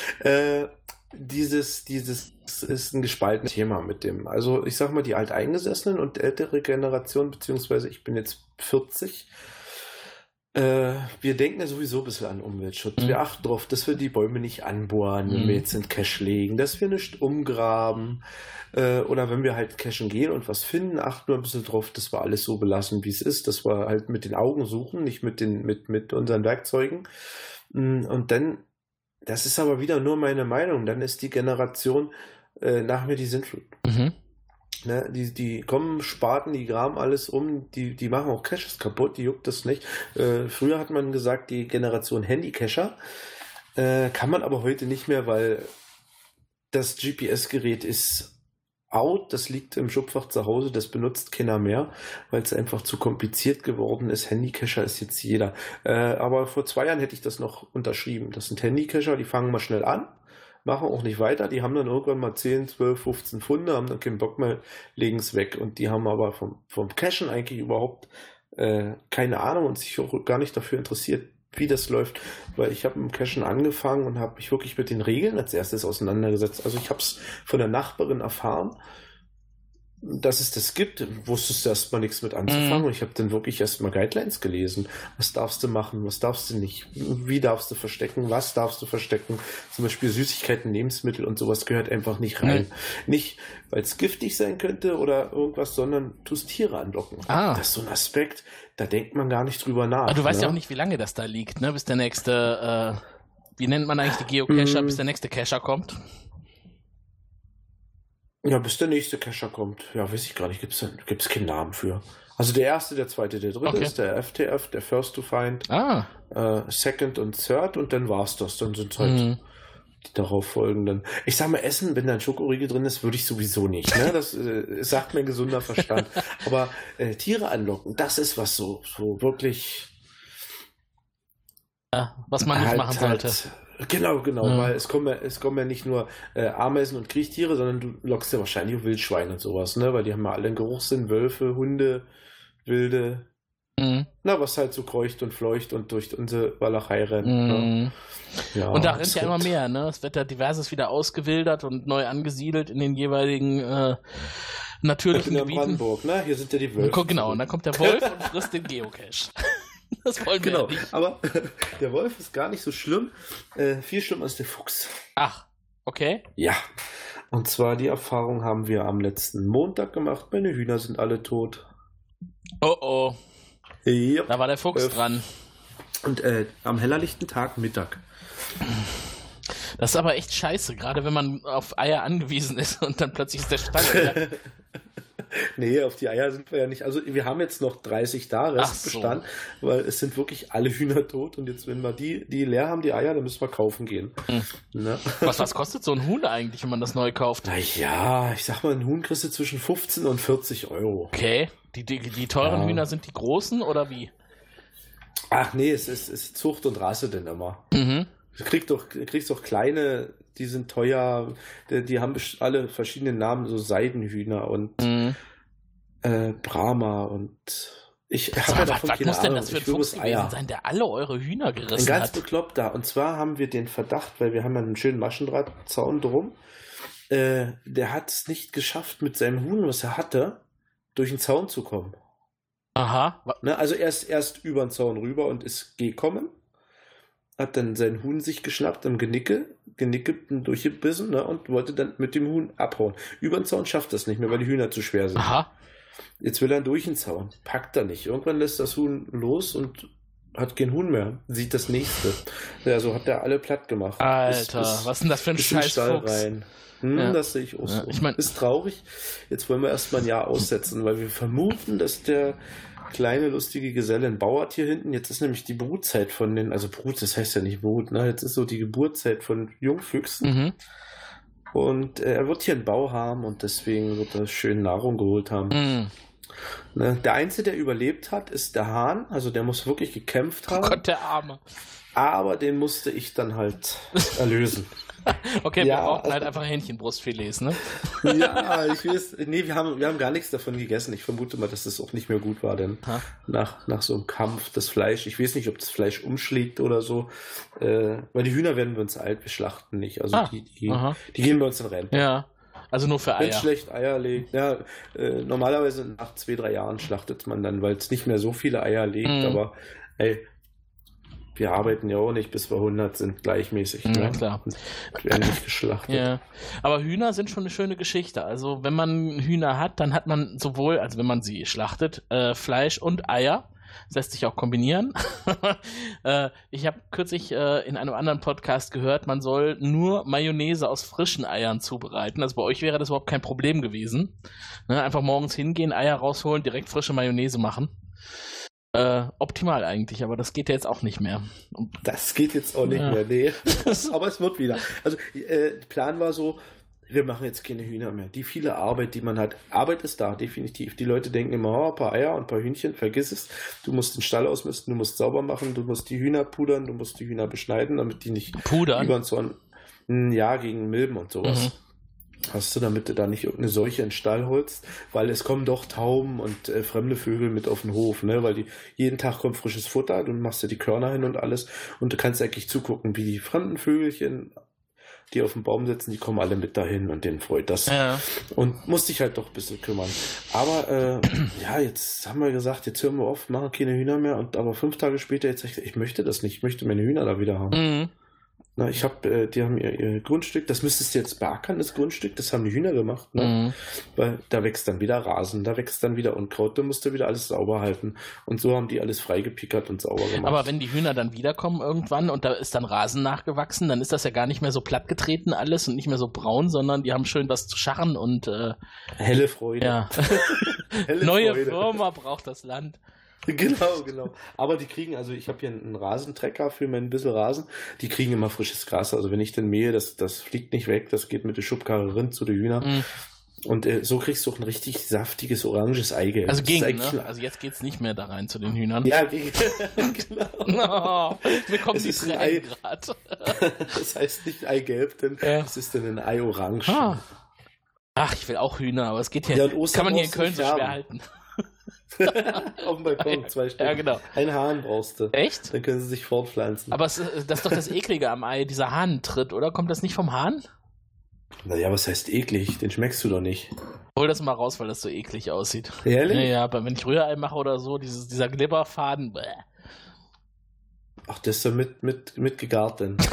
Dieses, dieses ist ein gespaltenes Thema mit dem. Also ich sag mal, die Alteingesessenen und ältere Generation, beziehungsweise ich bin jetzt 40, äh, wir denken ja sowieso ein bisschen an Umweltschutz. Mhm. Wir achten darauf, dass wir die Bäume nicht anbohren, wenn Mhm. wir jetzt in Cache legen, dass wir nicht umgraben. Äh, oder wenn wir halt cachen gehen und was finden, achten wir ein bisschen drauf, dass wir alles so belassen, wie es ist, dass wir halt mit den Augen suchen, nicht mit, den, mit, mit unseren Werkzeugen. Mm, Und dann, das ist aber wieder nur meine Meinung, dann ist die Generation äh, nach mir die Sintflut. Mhm. Ne, die, die kommen, Spaten, die graben alles um, die, die machen auch Caches kaputt, die juckt das nicht. Äh, früher hat man gesagt, die Generation Handycacher. Äh, kann man aber heute nicht mehr, weil das GPS-Gerät ist out, das liegt im Schubfach zu Hause, das benutzt keiner mehr, weil es einfach zu kompliziert geworden ist. Handycacher ist jetzt jeder. Äh, aber vor zwei Jahren hätte ich das noch unterschrieben. Das sind Handycacher, die fangen mal schnell an, machen auch nicht weiter. Die haben dann irgendwann mal 10, 12, 15 Funde, haben dann keinen Bock mehr, legen es weg. Und die haben aber vom, vom Cachen eigentlich überhaupt äh, keine Ahnung und sich auch gar nicht dafür interessiert, wie das läuft, weil ich habe im Cachen angefangen und habe mich wirklich mit den Regeln als erstes auseinandergesetzt. Also ich habe es von der Nachbarin erfahren, dass es das gibt, wusstest du erstmal nichts mit anzufangen Mhm. und ich habe dann wirklich erstmal Guidelines gelesen. Was darfst du machen, was darfst du nicht, wie darfst du verstecken, was darfst du verstecken. Zum Beispiel Süßigkeiten, Lebensmittel und sowas gehört einfach nicht rein. Nicht, weil es giftig sein könnte oder irgendwas, sondern tust Tiere anlocken. Ah. Das ist so ein Aspekt, da denkt man gar nicht drüber nach. Aber du weißt ne? ja auch nicht, wie lange das da liegt, ne? Bis der nächste, äh, wie nennt man eigentlich die Geocacher, Mm. bis der nächste Cacher kommt? Ja, bis der nächste Cacher kommt. Ja, weiß ich gar nicht. Gibt's gibt's keinen Namen für. Also der erste, der zweite, der dritte Okay. ist der FTF, der First to Find, Ah. äh, Second und Third und dann war's das. Dann sind halt Mhm. Die darauf folgenden. Ich sag mal, Essen, wenn da ein Schokoriegel drin ist, würde ich sowieso nicht. Ne? Das äh, sagt mein gesunder Verstand. Aber äh, Tiere anlocken, das ist was so, so wirklich Ja, was man nicht halt- machen sollte. halt- Genau, genau, Ja. weil es kommen ja, es kommen ja nicht nur äh, Ameisen und Kriechtiere, sondern du lockst ja wahrscheinlich auch Wildschweine und sowas, ne? Weil die haben ja alle einen Geruchssinn, Wölfe, Hunde, Wilde, Mhm. na, was halt so kreucht und fleucht und durch unsere Walachei rennt. Ne? Mhm. Ja, Und da rennt ja immer mehr, ne? Es wird ja diverses wieder ausgewildert und neu angesiedelt in den jeweiligen äh, Ich natürlichen ja in Gebieten. Brandenburg, ne? Hier sind ja die Wölfe. genau, und dann kommt der Wolf und frisst den Geocache. Das wollen wir Genau, ja nicht. aber der Wolf ist gar nicht so schlimm. Äh, viel schlimmer ist der Fuchs. Ach, okay. Ja. Und zwar die Erfahrung haben wir am letzten Montag gemacht. Meine Hühner sind alle tot. Oh oh, Yep. da war der Fuchs Äh, dran. Und äh, am hellerlichten Tag Mittag. Das ist aber echt scheiße, gerade wenn man auf Eier angewiesen ist und dann plötzlich ist der Stall. nee, auf die Eier sind wir ja nicht. Also wir haben jetzt noch 30 da Restbestand, weil es sind wirklich alle Hühner tot und jetzt, wenn wir die, die leer haben, die Eier, dann müssen wir kaufen gehen. Hm. Ne? was, was kostet so ein Huhn eigentlich, wenn man das neu kauft? Naja, ich sag mal, ein Huhn kriegst du zwischen 15 und 40 Euro. Okay. Die, die, die teuren Ja. Hühner sind die großen oder wie? Ach nee, es ist, es ist Zucht und Rasse denn immer. Mhm. Du kriegst doch, du kriegst doch kleine, die sind teuer, die, die haben alle verschiedene Namen, so Seidenhühner und Mhm. äh, Brahma und ich habe ja was, davon was keine muss denn das für ein Fuchs gewesen sein, der alle eure Hühner Ein gerissen ganz hat? bekloppter. Und zwar haben wir den Verdacht, weil wir haben ja einen schönen Maschendrahtzaun drum. Äh, der hat es nicht geschafft, mit seinem Huhn, was er hatte, durch den Zaun zu kommen. Aha. Ne? Also er ist erst über den Zaun rüber und ist gekommen, hat dann sein Huhn sich geschnappt am Genicke, Genicke durchgebissen ne? und wollte dann mit dem Huhn abhauen. Über den Zaun schafft es nicht mehr, weil die Hühner zu schwer sind. Aha. Jetzt will er durch den Zaun, packt er nicht. Irgendwann lässt das Huhn los und hat kein Huhn mehr. Sieht das nächste. Ja, so hat er alle platt gemacht. Alter, Bis- bis- was ist denn das für ein scheiß rein. Hm, Ja. Das sehe ich auch Ja, so. ich mein- ist traurig. Jetzt wollen wir erstmal ein Jahr aussetzen, weil wir vermuten, dass der kleine lustige Geselle ein Bauert hier hinten. Jetzt ist nämlich die Brutzeit von den, also Brut, das heißt ja nicht Brut, ne? Jetzt ist so die Geburtszeit von Jungfüchsen. Mhm. Und äh, er wird hier einen Bau haben und deswegen wird er schön Nahrung geholt haben. Mm. Ne? Der Einzige, der überlebt hat, ist der Hahn. Also der muss wirklich gekämpft Oh haben. Gott, der Arme. Aber den musste ich dann halt erlösen. Okay, wir Ja, brauchten halt also- einfach Hähnchenbrustfilets, ne? ja, ich weiß. Nee, wir haben, wir haben gar nichts davon gegessen. Ich vermute mal, dass das auch nicht mehr gut war, denn Ha. nach, nach so einem Kampf das Fleisch, ich weiß nicht, ob das Fleisch umschlägt oder so. Äh, weil die Hühner werden bei uns alt, wir schlachten nicht. Also Ah, die, die, die gehen bei uns in Rente. Ja. Also nur für Wenn Eier. schlecht Eier legt. Ja, äh, normalerweise nach zwei, drei Jahren schlachtet man dann, weil es nicht mehr so viele Eier legt, Mhm. aber ey, wir arbeiten ja auch nicht, bis wir 100 sind, gleichmäßig. Ja, ne? klar. Und werden nicht geschlachtet. Ja, aber Hühner sind schon eine schöne Geschichte. Also wenn man Hühner hat, dann hat man sowohl, also wenn man sie schlachtet, äh, Fleisch und Eier. Das lässt sich auch kombinieren. äh, ich habe kürzlich äh, in einem anderen Podcast gehört, man soll nur Mayonnaise aus frischen Eiern zubereiten. Also bei euch wäre das überhaupt kein Problem gewesen. Ne, einfach morgens hingehen, Eier rausholen, direkt frische Mayonnaise machen. Äh, optimal eigentlich, aber das geht ja jetzt auch nicht mehr. Das geht jetzt auch nicht Ja. mehr, nee. Aber es wird wieder. Also, äh, der Plan war so, wir machen jetzt keine Hühner mehr. Die viele Arbeit, die man hat. Arbeit ist da, definitiv. Die Leute denken immer, oh, ein paar Eier und ein paar Hühnchen, vergiss es. Du musst den Stall ausmisten, du musst sauber machen, du musst die Hühner pudern, du musst die Hühner beschneiden, damit die nicht Pudern. über den Zorn, Hm, ja, gegen Milben und sowas. Mhm. Hast du, damit du da nicht irgendeine Seuche in den Stall holst, weil es kommen doch Tauben und äh, fremde Vögel mit auf den Hof, ne? Weil die jeden Tag kommt frisches Futter, du machst ja die Körner hin und alles und du kannst eigentlich zugucken, wie die fremden Vögelchen, die auf dem Baum sitzen, die kommen alle mit dahin und denen freut das. Ja. Und musst dich halt doch ein bisschen kümmern. Aber äh, ja, jetzt haben wir gesagt, jetzt hören wir auf, machen keine Hühner mehr. Und aber fünf Tage später jetzt ich, ich möchte das nicht, ich möchte meine Hühner da wieder haben. Mhm. Na, ich habe, äh, die haben ihr, ihr Grundstück, das müsstest du jetzt beackern, das Grundstück, das haben die Hühner gemacht, ne? Mhm. Weil da wächst dann wieder Rasen, da wächst dann wieder Unkraut, da musst du wieder alles sauber halten. Und so haben die alles freigepickert und sauber gemacht. Aber wenn die Hühner dann wiederkommen irgendwann und da ist dann Rasen nachgewachsen, dann ist das ja gar nicht mehr so plattgetreten alles und nicht mehr so braun, sondern die haben schön was zu scharren und äh, Helle Freude. ja. Helle Neue Freude. Firma braucht das Land. Genau, genau. Aber die kriegen, also ich habe hier einen Rasentrecker für mein bisschen Rasen, die kriegen immer frisches Gras. Also wenn ich den mähe, das, das fliegt nicht weg, das geht mit der Schubkarre rin zu den Hühnern. Mhm. Und äh, so kriegst du auch ein richtig saftiges oranges Eigelb. Also ging, ne? Also jetzt geht's nicht mehr da rein zu den Hühnern. Ja, genau. Oh, mir kommen Es die ist Ei. grad. Das heißt nicht Eigelb, denn Ja. es ist dann ein Ei-Orange. Ah. Ach, ich will auch Hühner, aber es geht hier. Ja, kann man hier in Köln so schwer halten. Auf dem Balkon, zwei Stück. Ja, genau. Ein Hahn brauchst du. Echt? Dann können sie sich fortpflanzen. Aber es, ist- das ist doch das Eklige am Ei, dieser Hahnentritt, oder? Kommt das nicht vom Hahn? naja, was heißt eklig? Den schmeckst du doch nicht. Hol das mal raus, weil das so eklig aussieht. Ehrlich? Ja, ja, aber wenn ich Rührei mache oder so, dieses, dieser Glibberfaden. Bäh. Ach, das ist ja mit, mit, mit gegart denn.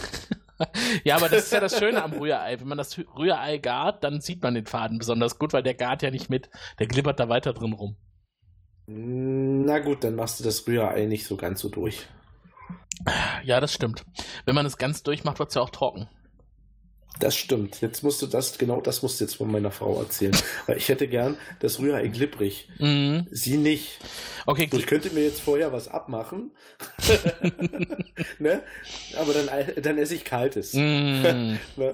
Ja, aber das ist ja das Schöne am Rührei. Wenn man das Rührei gart, dann sieht man den Faden besonders gut, weil der gart ja nicht mit. Der glibbert da weiter drin rum. Na gut, dann machst du das Rührei nicht so ganz so durch. Ja, das stimmt. Wenn man es ganz durchmacht, wird es ja auch trocken. Das stimmt. Jetzt musst du das, genau das musst du jetzt von meiner Frau erzählen. Weil ich hätte gern das Rührei glibberig. Mhm. Sie nicht. Okay, ich könnte mir jetzt vorher was abmachen. ne? Aber dann, dann esse ich kaltes. Mm. Ne?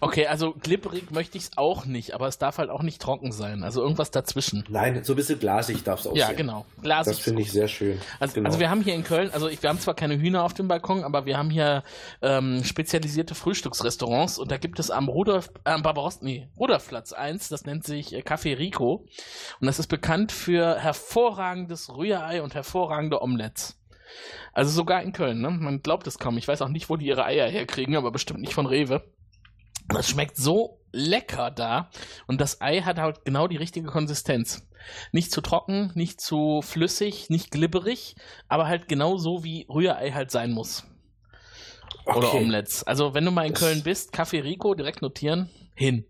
Okay, also glibberig möchte ich es auch nicht, aber es darf halt auch nicht trocken sein. Also irgendwas dazwischen. Nein, so ein bisschen glasig darf es aussehen. Ja, genau. Glas Das finde ich sehr schön. Also, genau. also wir haben hier in Köln, also wir haben zwar keine Hühner auf dem Balkon, aber wir haben hier ähm, spezialisierte Frühstücksrestaurants und da gibt es am Rudolf, äh, am Barbarossa, nee, Rudolfplatz 1, das nennt sich äh, Café Rico und das ist bekannt für hervorragendes Rührei und hervorragende Omelettes. Also sogar in Köln, ne? Man glaubt es kaum. Ich weiß auch nicht, wo die ihre Eier herkriegen, aber bestimmt nicht von Rewe. Das schmeckt so lecker da. Und das Ei hat halt genau die richtige Konsistenz. Nicht zu trocken, nicht zu flüssig, nicht glibberig, aber halt genau so, wie Rührei halt sein muss. Oder Okay. Omelettes. Also, wenn du mal in Das- Köln bist, Café Rico, direkt notieren, hin.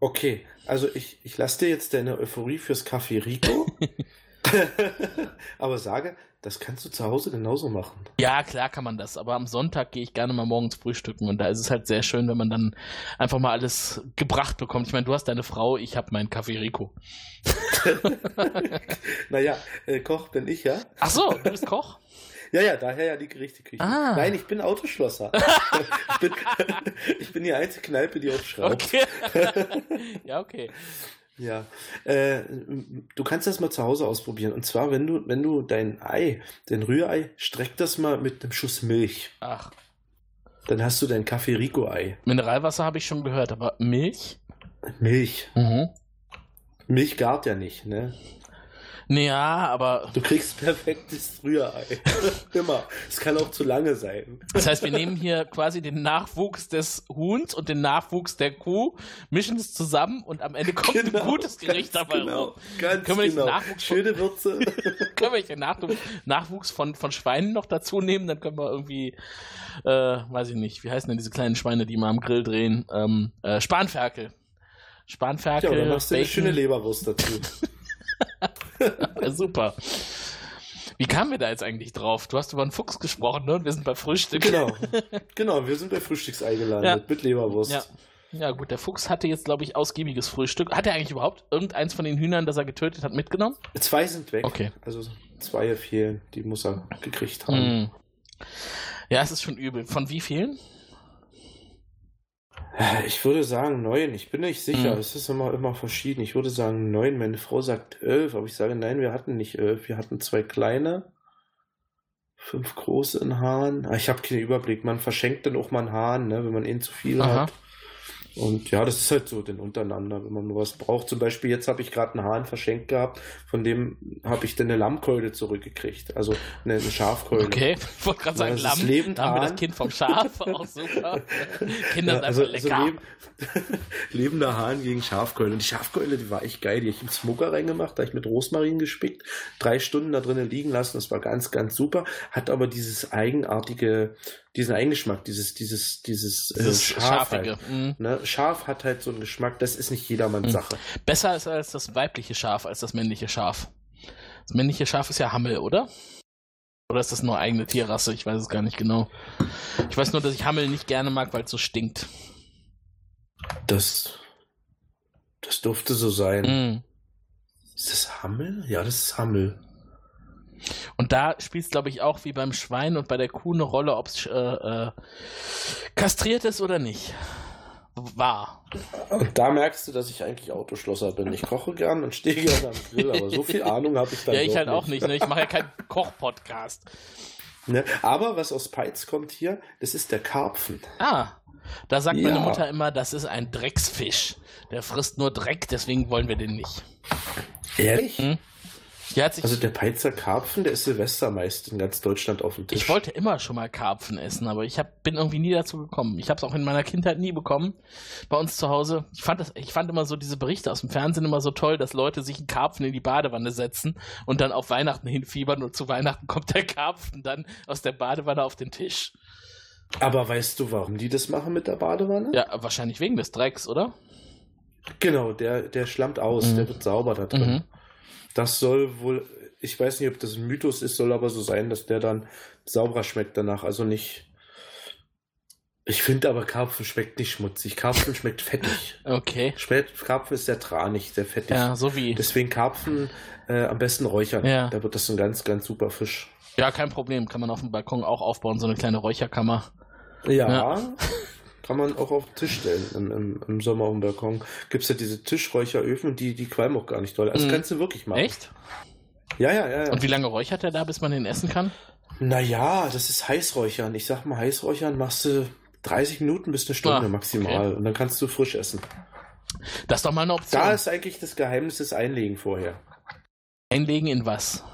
Okay, also ich, ich lasse dir jetzt deine Euphorie fürs Café Rico. aber sage, das kannst du zu Hause genauso machen. Ja, klar kann man das, aber am Sonntag gehe ich gerne mal morgens frühstücken und da ist es halt sehr schön, wenn man dann einfach mal alles gebracht bekommt. Ich meine, du hast deine Frau, ich habe meinen Café Rico. naja, äh, Koch bin ich ja. Ach so, du bist Koch? Ja, ja, daher ja die Gerichte kriegen. Ah. Nein, ich bin Autoschlosser. ich, bin, ich bin die einzige Kneipe, die auch schraubt. Okay. ja, okay. Ja, äh, du kannst das mal zu Hause ausprobieren. Und zwar, wenn du, wenn du dein Ei, dein Rührei, streck das mal mit einem Schuss Milch. Ach, Dann hast du dein Kaffee Rico Ei. Mineralwasser habe ich schon gehört, aber Milch? Milch. Mhm. Milch gart ja nicht, ne? Ja, aber Du kriegst perfektes Rührei. Immer. Es kann auch zu lange sein. das heißt, wir nehmen hier quasi den Nachwuchs des Huhns und den Nachwuchs der Kuh, mischen es zusammen und am Ende kommt ein gutes Gericht dabei genau, raus. Ganz Können wir genau. den Nachwuchs von- Schöne Würze. Können wir nicht den Nachwuchs, Nachwuchs von, von Schweinen noch dazu nehmen? Dann können wir irgendwie, äh, weiß ich nicht, wie heißen denn diese kleinen Schweine, die mal am Grill drehen? Ähm, äh, Spanferkel. Spanferkel, Ja, dann machst du eine schöne Leberwurst dazu. Super. Wie kamen wir da jetzt eigentlich drauf? Du hast über einen Fuchs gesprochen, ne? Und wir sind bei Frühstück. Genau. Genau, wir sind bei Frühstücksei gelandet. Ja. Mit Leberwurst. Ja. Ja, gut, der Fuchs hatte jetzt, glaube ich, ausgiebiges Frühstück. Hat er eigentlich überhaupt irgendeins von den Hühnern, das er getötet hat, mitgenommen? Zwei sind weg. Okay. Also zwei fehlen. Die muss er gekriegt haben. Hm. Ja, es ist schon übel. Von wie vielen? Ich würde sagen neun. Ich bin nicht sicher. Hm. Es ist immer, immer verschieden. Ich würde sagen neun. Meine Frau sagt elf, aber ich sage nein, wir hatten nicht elf. Wir hatten zwei kleine, fünf große in Hahn. Ah, Ich habe keinen Überblick. Man verschenkt dann auch mal einen Hahn, ne, wenn man ihn zu viel Aha. hat. Und ja, das ist halt so denn untereinander, wenn man nur was braucht. Zum Beispiel jetzt habe ich gerade einen Hahn verschenkt gehabt, von dem habe ich dann eine Lammkeule zurückgekriegt. Also eine, eine Schafkeule. Okay, ich wollte gerade sagen, Lamm. lebend Da haben wir das. Kind vom Schaf, auch super. Kinder sind Ja, also, einfach also lecker. leb, lebender Hahn gegen Schafkeule. Und die Schafkeule, die war echt geil. Die habe ich im Smoker reingemacht, da hab ich mit Rosmarin gespickt, drei Stunden da drinnen liegen lassen. Das war ganz, ganz super. Hat aber dieses eigenartige, diesen Eigengeschmack, dieses, dieses, dieses, äh, Dieses Schaf Schafige. Halt. Mhm. Ne? Schaf hat halt so einen Geschmack, das ist nicht jedermanns Mhm. Sache. Besser ist als das weibliche Schaf, als das männliche Schaf. Das männliche Schaf ist ja Hammel, oder? Oder ist das nur eigene Tierrasse? Ich weiß es gar nicht genau. Ich weiß nur, dass ich Hammel nicht gerne mag, weil es so stinkt. Das, das durfte so sein. Mhm. Ist das Hammel? Ja, das ist Hammel. Und da spielt es, glaube ich, auch wie beim Schwein und bei der Kuh eine Rolle, ob es äh, äh, kastriert ist oder nicht. War. Und da merkst du, dass ich eigentlich Autoschlosser bin. Ich koche gern und stehe gerne am Grill, aber so viel Ahnung habe ich dann Ja, ich halt auch nicht. Ne? Ich mache ja keinen Koch-Podcast. Ne? Aber was aus Peitz kommt hier, das ist der Karpfen. Ah, da sagt Ja. meine Mutter immer, das ist ein Drecksfisch. Der frisst nur Dreck, deswegen wollen wir den nicht. Ehrlich? Hm? Hat sich Also der Peitzer Karpfen, der ist Silvester meist in ganz Deutschland auf dem Tisch. Ich wollte immer schon mal Karpfen essen, aber ich hab, bin irgendwie nie dazu gekommen. Ich habe es auch in meiner Kindheit nie bekommen. Bei uns zu Hause. Ich fand, das, ich fand immer so diese Berichte aus dem Fernsehen immer so toll, dass Leute sich einen Karpfen in die Badewanne setzen und dann auf Weihnachten hinfiebern und zu Weihnachten kommt der Karpfen dann aus der Badewanne auf den Tisch. Aber weißt du, warum die das machen mit der Badewanne? Ja, wahrscheinlich wegen des Drecks, oder? Genau, der, der schlammt aus, Mhm. der wird sauber da drin. Mhm. Das soll wohl, ich weiß nicht, ob das ein Mythos ist, soll aber so sein, dass der dann sauberer schmeckt danach. Also nicht. Ich finde aber Karpfen schmeckt nicht schmutzig. Karpfen schmeckt fettig. Okay. Schmeckt, Karpfen ist sehr tranig, sehr fettig. Ja, so wie. Deswegen Karpfen äh, am besten räuchern. Ja. Da wird das ein ganz, ganz super Fisch. Ja, kein Problem. Kann man auf dem Balkon auch aufbauen, so eine kleine Räucherkammer. Ja. Ja. Kann man auch auf den Tisch stellen im, im, im Sommer auf dem Balkon. Gibt es ja diese Tischräucheröfen, die, die qualmen auch gar nicht doll. Also Mhm. kannst du wirklich machen. Echt? Ja, ja, ja. ja. Und wie lange räuchert er da, bis man den essen kann? Naja, das ist Heißräuchern. Ich sag mal, Heißräuchern machst du 30 Minuten bis eine Stunde Ah, maximal. okay. Und dann kannst du frisch essen. Das ist doch mal eine Option. Da ist eigentlich das Geheimnis des Einlegen vorher. Einlegen in was?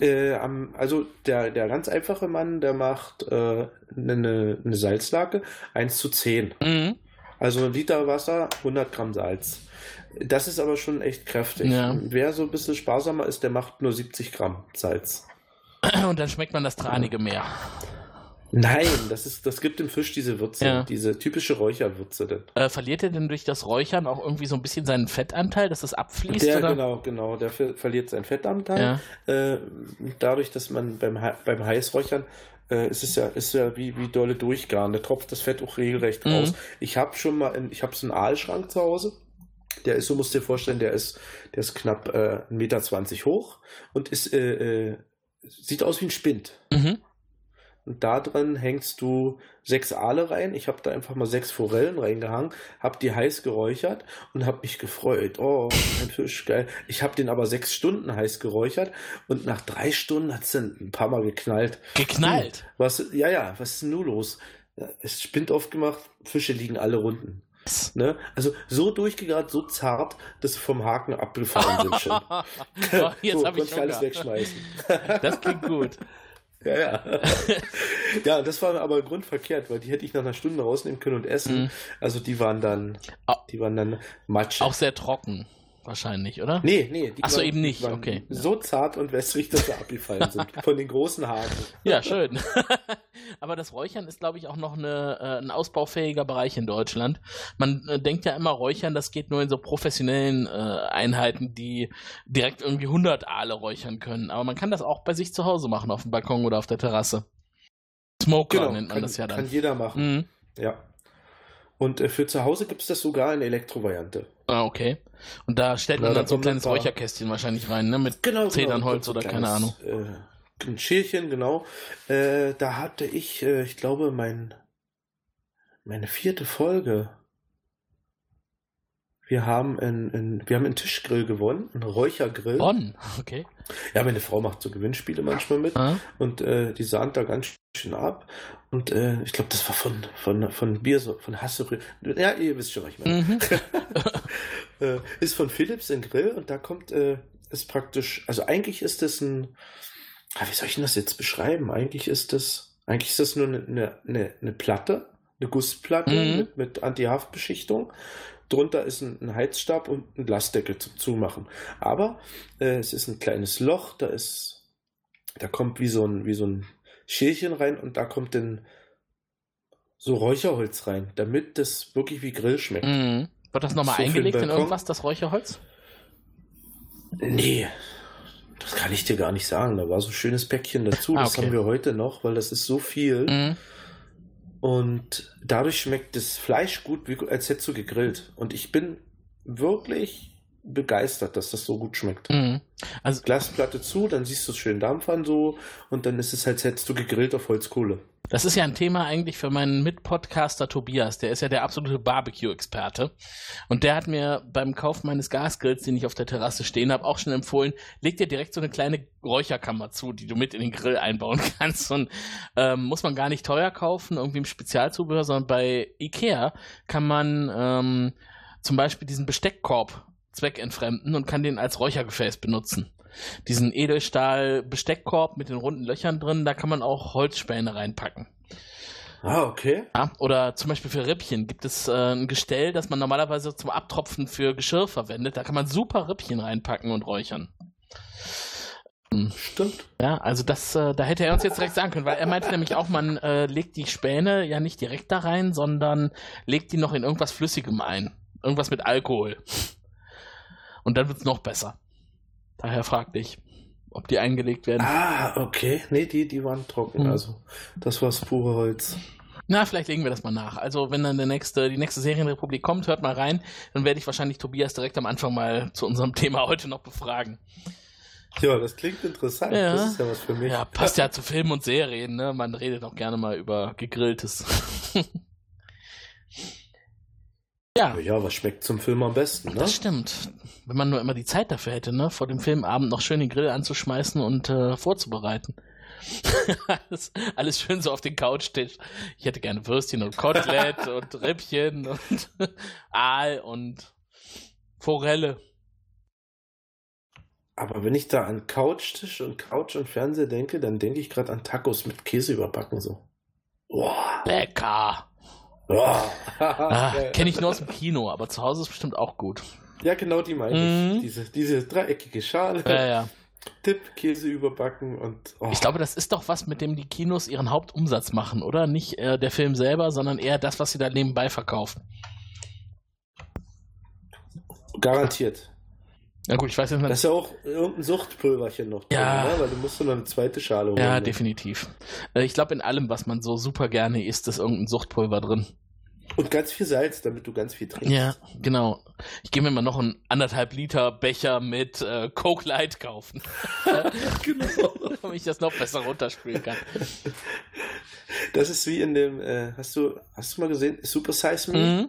Äh, am, also der, der ganz einfache Mann, der macht äh, eine, eine Salzlake 1 zu 10. Mhm. Also ein Liter Wasser, 100 Gramm Salz. Das ist aber schon echt kräftig. Ja. Wer so ein bisschen sparsamer ist, der macht nur 70 Gramm Salz. Und dann schmeckt man das Tranige mehr. Nein, das, ist, das gibt dem Fisch diese Würze, Ja. diese typische Räucherwürze. Denn. Äh, verliert er denn durch das Räuchern auch irgendwie so ein bisschen seinen Fettanteil, dass es abfließt? Der, oder? genau, genau, der ver verliert seinen Fettanteil. Äh, dadurch, dass man beim, beim Heißräuchern äh, ist es ja, ist ja wie, wie dolle Durchgaren. Da tropft das Fett auch regelrecht Mhm. raus. Ich habe schon mal, in, ich habe so einen Aalschrank zu Hause. Der ist, so musst du dir vorstellen, der ist, der ist knapp äh, 1,20 Meter hoch und ist äh, äh, sieht aus wie ein Spind. Mhm. Und da drin hängst du sechs Aale rein. Ich habe da einfach mal sechs Forellen reingehangen, habe die heiß geräuchert und habe mich gefreut. Oh, ein Fisch, geil. Ich habe den aber sechs Stunden heiß geräuchert und nach drei Stunden hat es dann ein paar Mal geknallt. Geknallt? Hm, was, ja, ja, was ist denn nun los? Es ist Spind aufgemacht, Fische liegen alle runden. Ne? Also so durchgegart, so zart, dass sie vom Haken abgefallen sind schon. Jetzt so, habe ich konntest alles wegschmeißen. Das klingt gut. Ja, ja. ja, das war aber grundverkehrt, weil die hätte ich nach einer Stunde rausnehmen können und essen. Mhm. Also die waren dann, die waren dann matschig. Auch sehr trocken, wahrscheinlich, oder? Nee, nee. Die Ach so, waren- eben nicht, okay. So zart und wässrig, dass sie abgefallen sind. Von den großen Haken. Ja, schön. Aber das Räuchern ist, glaube ich, auch noch eine, äh, ein ausbaufähiger Bereich in Deutschland. Man äh, denkt ja immer, Räuchern, das geht nur in so professionellen äh, Einheiten, die direkt irgendwie 100 Aale räuchern können. Aber man kann das auch bei sich zu Hause machen, auf dem Balkon oder auf der Terrasse. Smoker nennt man Genau, kann, das ja kann dann. jeder machen. Mhm. Ja. Und äh, für zu Hause gibt es das sogar in Elektrovariante. Ah, okay. Und da stellt man Ja, dann so ein kleines paar- Räucherkästchen wahrscheinlich rein, ne? Mit Genau, Zedernholz genau. oder keine Ahnung. Äh, ein Schälchen, genau. Äh, da hatte ich, äh, ich glaube, mein, meine vierte Folge. Wir haben einen, wir haben einen Tischgrill gewonnen, einen Räuchergrill. Bonn, okay. Ja, meine Frau macht so Gewinnspiele manchmal mit Ah, und äh, die sahnt da ganz schön ab. Und äh, ich glaube, das war von, von, von Bier, so- von Hasselbrü. Ja, ihr wisst schon, was ich meine. mhm. äh, ist von Philips ein Grill und da kommt, äh, ist praktisch, also eigentlich ist das ein, ah, wie soll ich denn das jetzt beschreiben? Eigentlich ist das, eigentlich ist das nur eine, eine, eine, eine Platte, eine Gussplatte Mhm. mit, mit Anti-Haftbeschichtung. Drunter ist ein, ein Heizstab und ein Glasdeckel zum Zumachen. Aber äh, es ist ein kleines Loch, da ist, da kommt wie so ein, wie so ein Schälchen rein und da kommt dann so Räucherholz rein, damit das wirklich wie Grill schmeckt. Mhm. Wird das nochmal So eingelegt in irgendwas, das Räucherholz? Nee, das kann ich dir gar nicht sagen. Da war so ein schönes Päckchen dazu. Ah, Das okay. haben wir heute noch, weil das ist so viel. Mhm. Und dadurch schmeckt das Fleisch gut, wie, als hättest du gegrillt. Und ich bin wirklich begeistert, dass das so gut schmeckt. Mhm. Also Glasplatte zu, dann siehst du es schön dampfern so und dann ist es als hättest du gegrillt auf Holzkohle. Das ist ja ein Thema eigentlich für meinen Mitpodcaster Tobias. Der ist ja der absolute Barbecue-Experte. Und der hat mir beim Kauf meines Gasgrills, den ich auf der Terrasse stehen habe, auch schon empfohlen, leg dir direkt so eine kleine Räucherkammer zu, die du mit in den Grill einbauen kannst. Und ähm, muss man gar nicht teuer kaufen, irgendwie im Spezialzubehör, sondern bei Ikea kann man ähm, zum Beispiel diesen Besteckkorb zweckentfremden und kann den als Räuchergefäß benutzen. Diesen Edelstahl-Besteckkorb mit den runden Löchern drin, da kann man auch Holzspäne reinpacken. Ah, okay. Ja, oder zum Beispiel für Rippchen gibt es äh, ein Gestell, das man normalerweise zum Abtropfen für Geschirr verwendet. Da kann man super Rippchen reinpacken und räuchern. Stimmt. Ja, also das, äh, da hätte er uns jetzt direkt sagen können, weil er meinte nämlich auch, man äh, legt die Späne ja nicht direkt da rein, sondern legt die noch in irgendwas Flüssigem ein. Irgendwas mit Alkohol. Und dann wird's noch besser. Daher fragte ich, ob die eingelegt werden. Ah, okay. Nee, die, die waren trocken. Hm. Also, das war das pure Holz. Na, vielleicht legen wir das mal nach. Also, wenn dann der nächste, die nächste Serienrepublik kommt, hört mal rein. Dann werde ich wahrscheinlich Tobias direkt am Anfang mal zu unserem Thema heute noch befragen. Ja, das klingt interessant. Ja. Das ist ja was für mich. Ja, passt ja zu Filmen und Serien, ne? Man redet auch gerne mal über Gegrilltes. ja, Ja, was schmeckt zum Film am besten, ne? das stimmt. Wenn man nur immer die Zeit dafür hätte, ne? Vor dem Filmabend noch schön den Grill anzuschmeißen und äh, vorzubereiten. alles, alles schön so auf den Couchtisch. Ich hätte gerne Würstchen und Kotelett und Rippchen und Aal und Forelle. Aber wenn ich da an Couchtisch und Couch und Fernseher denke, dann denke ich gerade an Tacos mit Käse überbacken so. Boah. Lecker. Ah. Kenne ich nur aus dem Kino, aber zu Hause ist bestimmt auch gut. Ja, genau die meine Mhm. ich. Diese, diese dreieckige Schale, Ja, ja. Tipp, Käse überbacken und oh, Ich glaube, das ist doch was, mit dem die Kinos ihren Hauptumsatz machen, oder? Nicht äh, der Film selber, sondern eher das, was sie da nebenbei verkaufen. garantiert. Ja gut, ich weiß jetzt nicht. ist ja auch irgendein Suchtpulverchen noch drin, Ja. ne? weil du musst noch eine zweite Schale holen. Ja, ne? definitiv. Äh, ich glaube, in allem, was man so super gerne isst, ist irgendein Suchtpulver drin. Und ganz viel Salz, damit du ganz viel trinkst. Ja, genau. Ich gehe mir mal noch einen anderthalb Liter Becher mit äh, Coke Light kaufen. genau. damit ich das noch besser runterspielen kann. Das ist wie in dem, äh, hast du, hast du mal gesehen, Super Size Me?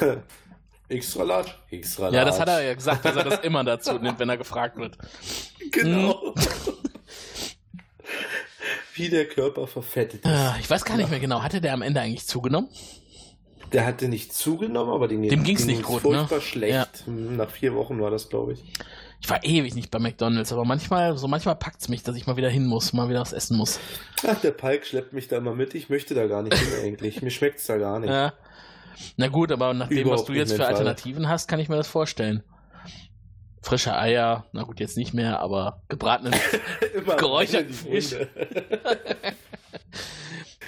Mhm. Extra large. Extra large. Ja, das hat er ja gesagt, dass er das immer dazu nimmt, wenn er gefragt wird. Genau. Mhm. wie der Körper verfettet ist. Ah, Ich weiß gar nicht mehr genau. Hatte der am Ende eigentlich zugenommen? Der hatte nicht zugenommen, aber dem, Dem ging's nicht ging's gut, furchtbar ne? schlecht. Ja. Hm, Nach vier Wochen war das, glaube ich. Ich war ewig nicht bei McDonalds, aber manchmal, so manchmal packt's mich, dass ich mal wieder hin muss, mal wieder was essen muss. Ach, der Palk schleppt mich da immer mit. Ich möchte da gar nicht hin eigentlich. Mir schmeckt's da gar nicht. Ja. Na gut, aber nach dem, was du jetzt für Fall. Alternativen hast, kann ich mir das vorstellen. Frische Eier, na gut, jetzt nicht mehr, aber gebratenen. Geräucherten Fisch.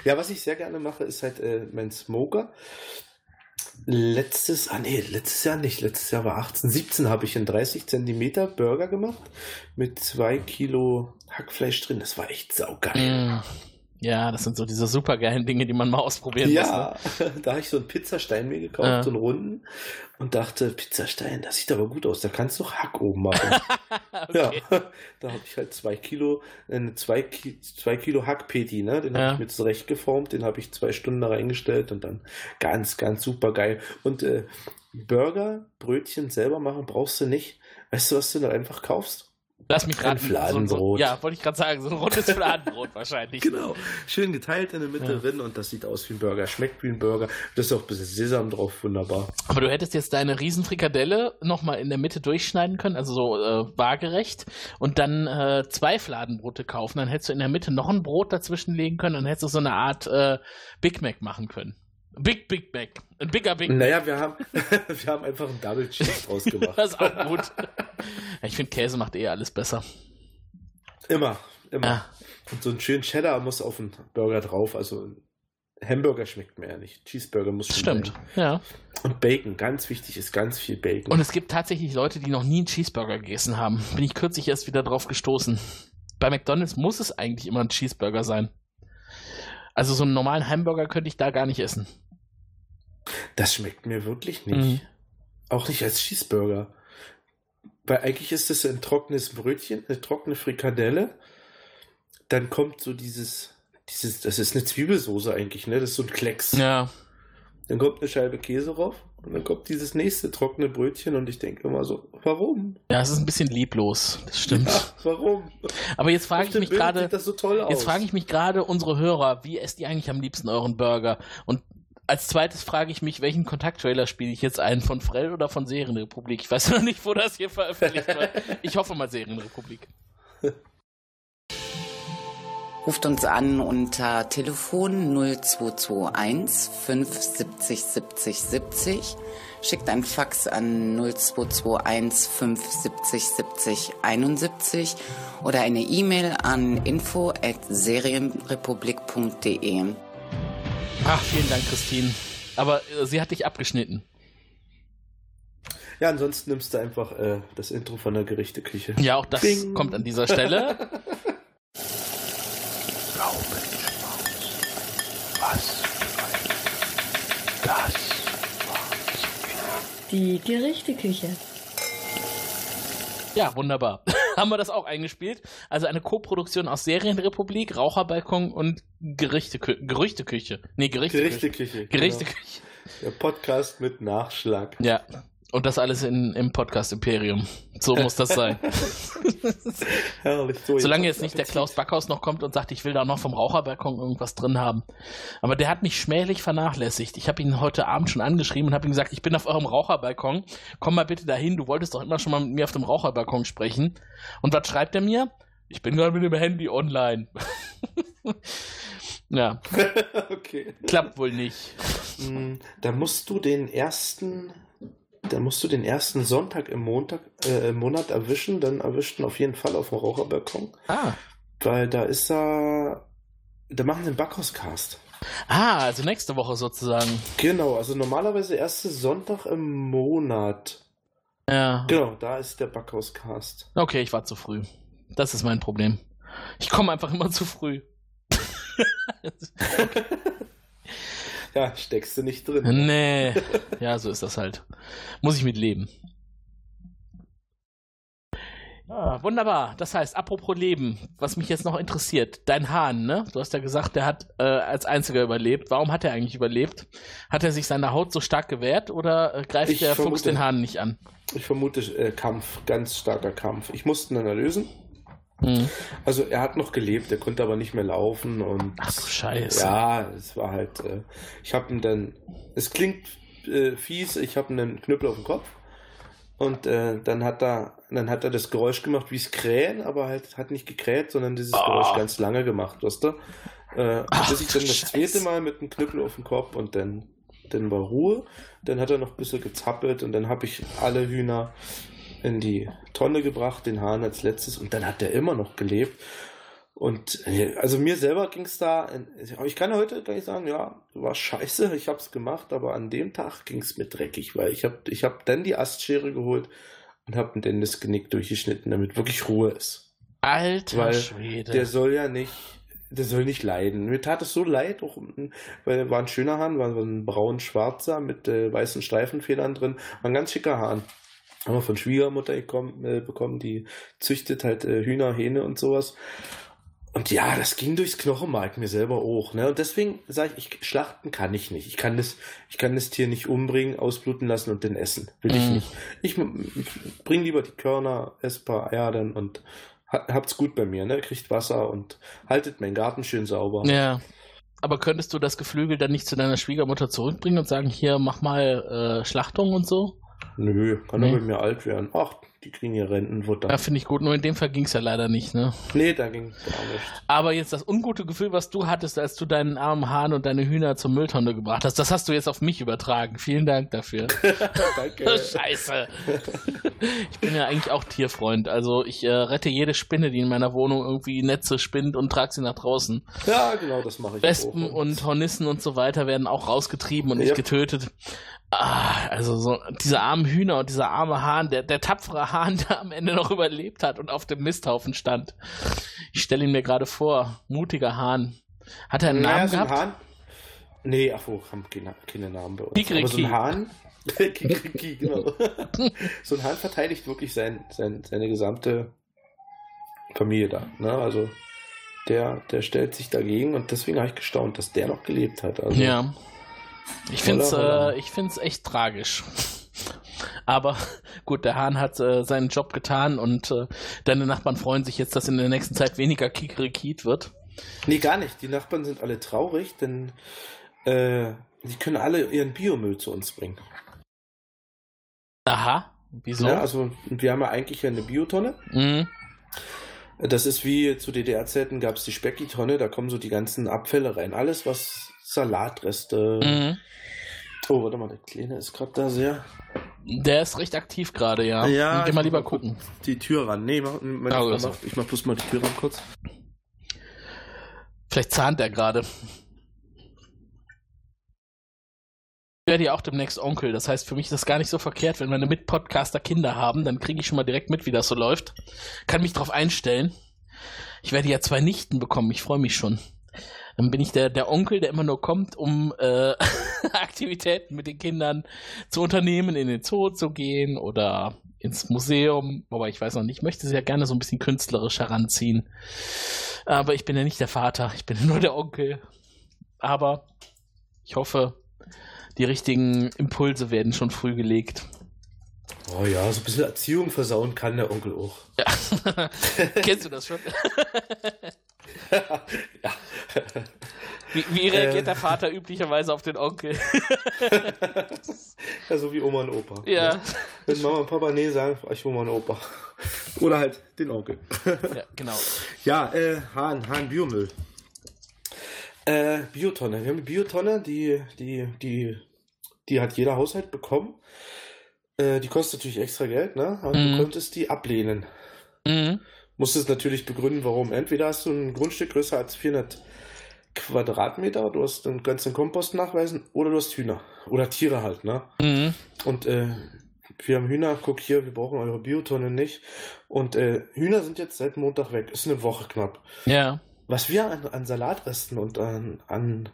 Ja, was ich sehr gerne mache, ist halt äh, mein Smoker. Letztes, ah nee, letztes Jahr nicht. Letztes Jahr war 18, 17 habe ich einen 30 Zentimeter Burger gemacht mit zwei Kilo Hackfleisch drin. Das war echt saugeil. Mm. Ja, das sind so diese supergeilen Dinge, die man mal ausprobieren muss. Ne? Ja, da habe ich so einen Pizzastein mir gekauft, Ja. so einen runden, und dachte, Pizzastein, das sieht aber gut aus, da kannst du Hack oben machen. Ja, da habe ich halt zwei Kilo, äh, zwei, Ki zwei Kilo Hackpeti, ne? Den Ja. habe ich mir zurecht geformt, den habe ich zwei Stunden da reingestellt und dann ganz, ganz super geil. Und äh, Burger, Brötchen selber machen brauchst du nicht. Weißt du, was du da einfach kaufst? Lass mich Ein raten. Fladenbrot. So, ja, wollte ich gerade sagen, so ein rundes Fladenbrot wahrscheinlich. Genau. Schön geteilt in der Mitte Ja. drin und das sieht aus wie ein Burger, schmeckt wie ein Burger. Da ist auch ein bisschen Sesam drauf, wunderbar. Aber du hättest jetzt deine Riesenfrikadelle nochmal in der Mitte durchschneiden können, also so äh, waagerecht, und dann äh, zwei Fladenbrote kaufen. Dann hättest du in der Mitte noch ein Brot dazwischen legen können und hättest du so eine Art äh, Big Mac machen können. Big Big Mac. Ein bigger Big Mac. Naja, wir haben, wir haben einfach einen Double Cheese draus gemacht. Das ist auch gut. ich finde, Käse macht eh alles besser. Immer, immer. Ja. Und so ein schönen Cheddar muss auf den Burger drauf. Also Hamburger schmeckt mir ja nicht. Cheeseburger muss schon Stimmt. sein. Ja. Und Bacon, ganz wichtig ist ganz viel Bacon. Und es gibt tatsächlich Leute, die noch nie einen Cheeseburger gegessen haben. Bin ich kürzlich erst wieder drauf gestoßen. Bei McDonalds muss es eigentlich immer ein Cheeseburger sein. Also so einen normalen Hamburger könnte ich da gar nicht essen. Das schmeckt mir wirklich nicht. Mhm. Auch nicht als Cheeseburger. Weil eigentlich ist das ein trockenes Brötchen, eine trockene Frikadelle. Dann kommt so dieses, dieses, das ist eine Zwiebelsoße eigentlich, ne? Das ist so ein Klecks. Ja. Dann kommt eine Scheibe Käse drauf und dann kommt dieses nächste trockene Brötchen und ich denke immer so, warum? Ja, es ist ein bisschen lieblos. Das stimmt. Ja, warum? Aber jetzt frage ich mich gerade, so jetzt frage ich mich gerade unsere Hörer, wie esst ihr eigentlich am liebsten euren Burger? Und als zweites frage ich mich, welchen Kontakttrailer spiele ich jetzt ein? Von Frell oder von Serienrepublik? Ich weiß noch nicht, wo das hier veröffentlicht wird. Ich hoffe mal Serienrepublik. Ruft uns an unter Telefon 0221 570 70 70. Schickt ein Fax an 0221 570 70 71 oder eine E-Mail an info at serienrepublik.de. Ach, vielen Dank, Christine. Aber äh, sie hat dich abgeschnitten. Ja, ansonsten nimmst du einfach äh, das Intro von der Gerichteküche. Ja, auch das Bing. kommt an dieser Stelle. Die Gerichteküche. Ja, wunderbar. Haben wir das auch eingespielt? Also eine Co-Produktion aus Serienrepublik, Raucherbalkon und Gerichtekü Gerüchteküche. Nee, Gerichteküche. Gerichteküche. Gerichteküche. Genau. Der Podcast mit Nachschlag. Ja. Und das alles in, im Podcast Imperium. So muss das sein. Herrlich. So, Solange jetzt jetzt nicht der Klaus Backhaus noch kommt und sagt, ich will da noch vom Raucherbalkon irgendwas drin haben. Aber der hat mich schmählich vernachlässigt. Ich habe ihn heute Abend schon angeschrieben und habe ihm gesagt, ich bin auf eurem Raucherbalkon. Komm mal bitte dahin. Du wolltest doch immer schon mal mit mir auf dem Raucherbalkon sprechen. Und was schreibt er mir? Ich bin gerade mit dem Handy online. ja, okay. klappt wohl nicht. Mm, Da musst du den ersten, da musst du den ersten Sonntag im Montag, äh, im Monat erwischen, dann erwischt ihn auf jeden Fall auf dem Raucherbalkon, Ah. weil da ist er, da machen sie einen Backhauscast. Ah, also nächste Woche sozusagen. Genau, also normalerweise erste Sonntag im Monat. Ja. Genau, da ist der Backhauscast. Okay, ich war zu früh. Das ist mein Problem. Ich komme einfach immer zu früh. Ja, steckst du nicht drin. Nee. Ja, so ist das halt. Muss ich mit leben. Ah, wunderbar. Das heißt, apropos Leben, was mich jetzt noch interessiert, dein Hahn, ne? Du hast ja gesagt, der hat äh, als einziger überlebt. Warum hat er eigentlich überlebt? Hat er sich seine Haut so stark gewehrt oder äh, greift Ich der Fuchs vermute- den Hahn nicht an? Ich vermute äh, Kampf, ganz starker Kampf. Ich musste ihn dann erlösen. Hm. Also er hat noch gelebt, er konnte aber nicht mehr laufen und Ach du Scheiße. ja, es war halt. Äh, ich habe ihn dann. Es klingt äh, fies. Ich habe einen Knüppel auf dem Kopf und äh, dann hat er, dann hat er das Geräusch gemacht wie es Krähen, aber halt hat nicht gekräht, sondern dieses Oh. Geräusch ganz lange gemacht, weißt du? Äh, Ach, bis ich dann das Scheiße. zweite Mal mit einem Knüppel auf dem Kopf und dann dann war Ruhe. Dann hat er noch ein bisschen gezappelt und dann habe ich alle Hühner in die Tonne gebracht, den Hahn als letztes und dann hat er immer noch gelebt. Und äh, also mir selber ging es da, ich kann heute gar nicht sagen, ja, war scheiße, ich habe es gemacht, aber an dem Tag ging es mir dreckig, weil ich habe ich hab dann die Astschere geholt und habe dann das Genick durchgeschnitten, damit wirklich Ruhe ist. Alter Weil Schwede. der soll ja nicht, der soll nicht leiden. Mir tat es so leid, auch, weil er war ein schöner Hahn, war so ein braun-schwarzer mit äh, weißen Streifenfedern drin, war ein ganz schicker Hahn. Haben wir von Schwiegermutter gekommen, äh, bekommen, die züchtet halt äh, Hühner, Hähne und sowas. Und ja, das ging durchs Knochenmark mir selber auch. Ne? Und deswegen sage ich, ich, schlachten kann ich nicht. Ich kann, das, ich kann das Tier nicht umbringen, ausbluten lassen und dann essen. Will ich Mhm. nicht. Ich, bring lieber die Körner, ess ein paar Eier dann und ha- habt's gut bei mir. Ne? Kriegt Wasser und haltet meinen Garten schön sauber. Ja. Aber könntest du das Geflügel dann nicht zu deiner Schwiegermutter zurückbringen und sagen, hier, mach mal äh, Schlachtung und so? Nö, kann Nee. er bei mir alt werden. Ach, die kriegen ihr Rentenfutter. Ja, finde ich gut. Nur in dem Fall ging es ja leider nicht, ne? nee, da ging gar nicht. Aber jetzt das ungute Gefühl, was du hattest, als du deinen armen Hahn und deine Hühner zur Mülltonne gebracht hast, das hast du jetzt auf mich übertragen. Vielen Dank dafür. Danke. Scheiße. Ich bin ja eigentlich auch Tierfreund. Also ich äh, rette jede Spinne, die in meiner Wohnung irgendwie Netze spinnt und trage sie nach draußen. Ja, genau, das mache ich Wespen auch. und Hornissen und so weiter werden auch rausgetrieben und nicht Ja. getötet. Ah, also so diese armen Hühner und dieser arme Hahn, der, der tapfere Hahn, der am Ende noch überlebt hat und auf dem Misthaufen stand. Ich stelle ihn mir gerade vor. Mutiger Hahn. Hat er einen Naja, Namen so ein gehabt? Hahn. Nee, ach wo, haben keine, keine Namen bei uns. Kikeriki. Aber so ein Hahn. Kikeriki, genau. so ein Hahn verteidigt wirklich sein, sein, seine gesamte Familie da. Ne? Also der, der stellt sich dagegen und deswegen habe ich gestaunt, dass der noch gelebt hat. Also, Ja. Ich Holla, holla. äh, ich find's echt tragisch. Aber gut, der Hahn hat äh, seinen Job getan und äh, deine Nachbarn freuen sich jetzt, dass in der nächsten Zeit weniger Kikerikit wird. Nee, gar nicht. Die Nachbarn sind alle traurig, denn äh, die können alle ihren Biomüll zu uns bringen. Aha. Wieso? Ja, also wir haben ja eigentlich eine Biotonne. Mhm. Das ist wie zu DDR-Zeiten gab es die Specki-Tonne, da kommen so die ganzen Abfälle rein. Alles, was Salatreste. Mhm. Oh, warte mal, der Kleine ist gerade da sehr. Der ist recht aktiv gerade, ja. Ja, Geh mal lieber gucken. Die Tür ran. Nee, mach, meine Ah, Frau oder so. macht, ich mach bloß mal die Tür ran kurz. Vielleicht zahnt er gerade. Ich werde ja auch demnächst Onkel. Das heißt, für mich ist das gar nicht so verkehrt, wenn meine Mitpodcaster Kinder haben, dann kriege ich schon mal direkt mit, wie das so läuft. Kann mich drauf einstellen. Ich werde ja zwei Nichten bekommen. Ich freue mich schon. Dann bin ich der, der Onkel, der immer nur kommt, um äh, Aktivitäten mit den Kindern zu unternehmen, in den Zoo zu gehen oder ins Museum. Wobei ich weiß noch nicht, ich möchte sie ja gerne so ein bisschen künstlerisch heranziehen. Aber ich bin ja nicht der Vater, ich bin nur der Onkel. Aber ich hoffe, die richtigen Impulse werden schon früh gelegt. Oh ja, so ein bisschen Erziehung versauen kann der Onkel auch. Ja. Kennst du das schon? ja. Wie, wie reagiert Äh. der Vater üblicherweise auf den Onkel? ja, so wie Oma und Opa. Ja. Wenn Mama und Papa nee sagen, ich Oma und Opa. Oder halt den Onkel. ja, genau. Ja, äh, Hahn, Hahn Biomüll. Äh, Biotonne. Wir haben eine Biotonne, die, die, die, die hat jeder Haushalt bekommen. Äh, die kostet natürlich extra Geld, ne? Aber Mhm. du konntest die ablehnen. Mhm. Musstest natürlich begründen, warum. Entweder hast du ein Grundstück größer als 400 Quadratmeter, du hast einen ganzen Kompost nachweisen, oder du hast Hühner. Oder Tiere halt, ne? Mhm. Und äh, wir haben Hühner, guck hier, wir brauchen eure Biotonne nicht. Und äh, Hühner sind jetzt seit Montag weg. Ist eine Woche knapp. Ja. was wir an, an Salatresten und an, an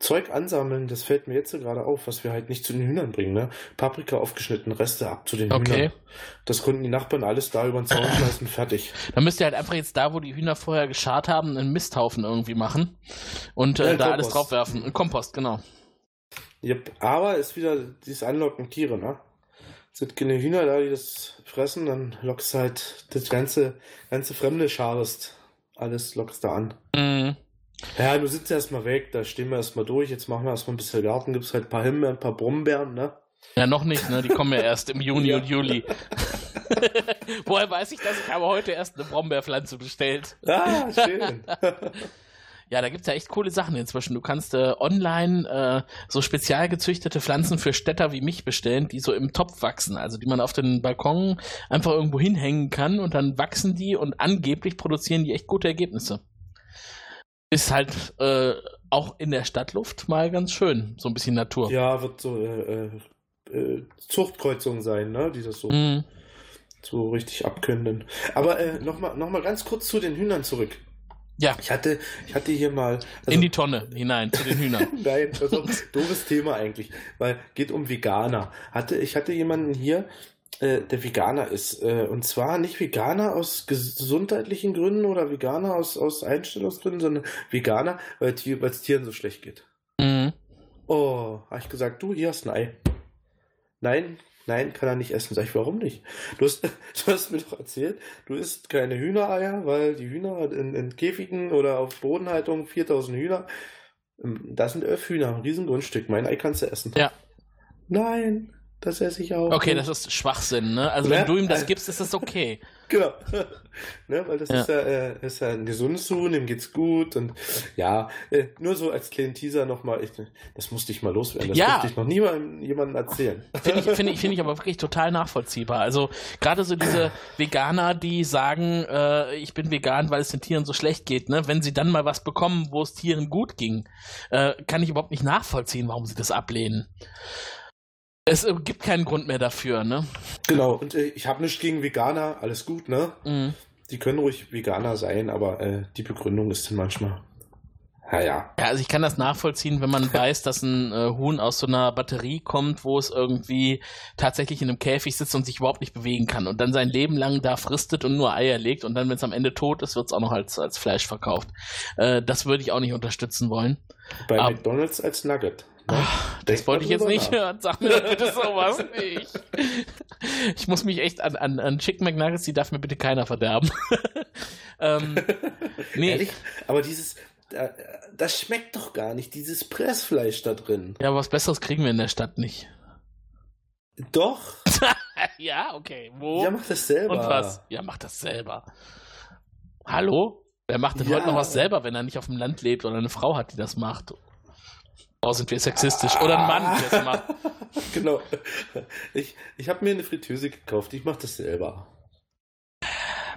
Zeug ansammeln, das fällt mir jetzt so gerade auf, was wir halt nicht zu den Hühnern bringen, ne? Paprika aufgeschnitten, Reste ab zu den Okay. Hühnern. Das konnten die Nachbarn alles da über den Zaun schmeißen, fertig. Dann müsst ihr halt einfach jetzt da, wo die Hühner vorher geschart haben, einen Misthaufen irgendwie machen und äh, Ja, da alles Kompost. draufwerfen. Ein Kompost, genau. Yep. Aber ist wieder dieses Anlocken Tiere, ne? Sind keine Hühner da, die das fressen, dann lockst halt das ganze, ganze fremde Scharest. Alles lockst du an. Mhm. Ja, du sitzt erstmal weg, da stehen wir erstmal durch, jetzt machen wir erstmal ein bisschen Garten, gibt's halt ein paar Himbeeren, ein paar Brombeeren, ne? Ja, noch nicht, ne? Die kommen ja erst im Juni und Juli. Woher weiß ich das? Ich habe heute erst eine Brombeerpflanze bestellt. Ah, schön. Ja, da gibt's ja echt coole Sachen inzwischen. Du kannst äh, online äh, so spezial gezüchtete Pflanzen für Städter wie mich bestellen, die so im Topf wachsen. Also die man auf den Balkon einfach irgendwo hinhängen kann und dann wachsen die und angeblich produzieren die echt gute Ergebnisse. Ist halt äh, auch in der Stadtluft mal ganz schön. So ein bisschen Natur. ja, wird so äh, äh, äh, Zuchtkreuzung sein, ne? Die das so, Mhm. so richtig abkönnen. Aber äh, nochmal noch mal ganz kurz zu den Hühnern zurück. Ja, Ich hatte, ich hatte hier mal. also- in die Tonne hinein zu den Hühnern. Nein, also doofes Thema eigentlich, weil geht um Veganer. Hatte ich hatte jemanden hier, äh, der Veganer ist äh, und zwar nicht Veganer aus gesundheitlichen Gründen oder Veganer aus aus Einstellungsgründen, sondern Veganer, weil Tier, es Tieren so schlecht geht. Mhm. Oh, habe ich gesagt, du hier hast ein Ei. Nein, nein, kann er nicht essen. Sag ich, warum nicht? Du hast, du hast mir doch erzählt, du isst keine Hühnereier, weil die Hühner in, in Käfigen oder auf Bodenhaltung 4000 Hühner. Ähm, Das sind elf Hühner, ein riesen Grundstück. Mein Ei kannst du essen. Ja. Nein, das esse ich auch. Okay, das ist Schwachsinn, ne? Also Ne? wenn du ihm das Äh, gibst, ist das okay. Genau. ne, weil das Ja. ist ja, äh, ist ja ein gesundes Huhn, dem geht's gut und ja, äh, nur so als kleinen Teaser nochmal, ich, das musste ich mal loswerden. Das Ja. durfte ich noch niemandem jemandem erzählen. Finde ich, finde ich, finde ich aber wirklich total nachvollziehbar. Also gerade so diese Veganer, die sagen, äh, ich bin vegan, weil es den Tieren so schlecht geht, ne? Wenn sie dann mal was bekommen, wo es Tieren gut ging, äh, kann ich überhaupt nicht nachvollziehen, warum sie das ablehnen. Es äh, gibt keinen Grund mehr dafür, ne? Genau, und äh, ich habe nichts gegen Veganer, alles gut, ne? Mhm. Die können ruhig Veganer sein, aber äh, die Begründung ist dann manchmal. Naja. Ja, also ich kann das nachvollziehen, wenn man weiß, dass ein äh, Huhn aus so einer Batterie kommt, wo es irgendwie tatsächlich in einem Käfig sitzt und sich überhaupt nicht bewegen kann und dann sein Leben lang da fristet und nur Eier legt und dann, wenn es am Ende tot ist, wird es auch noch als, als Fleisch verkauft. Äh, das würde ich auch nicht unterstützen wollen. Bei Aber- McDonalds als Nugget. Ne? Das Denk wollte ich jetzt nicht nach. hören. Sag mir bitte sowas nicht. Ich muss mich echt an, an, an Chicken McNuggets, die darf mir bitte keiner verderben. ähm, nee, Ehrlich? Aber dieses, das schmeckt doch gar nicht, dieses Pressfleisch da drin. ja, was Besseres kriegen wir in der Stadt nicht. Doch. ja, okay. Wo? Ja, mach das selber. Und was? Ja, macht das selber. Hallo? Wer macht denn Ja. heute noch was selber, wenn er nicht auf dem Land lebt oder eine Frau hat, die das macht? Oh, sind wir sexistisch. Oder ein Mann, der das macht. genau. Ich, ich habe mir eine Fritteuse gekauft, ich mache das selber.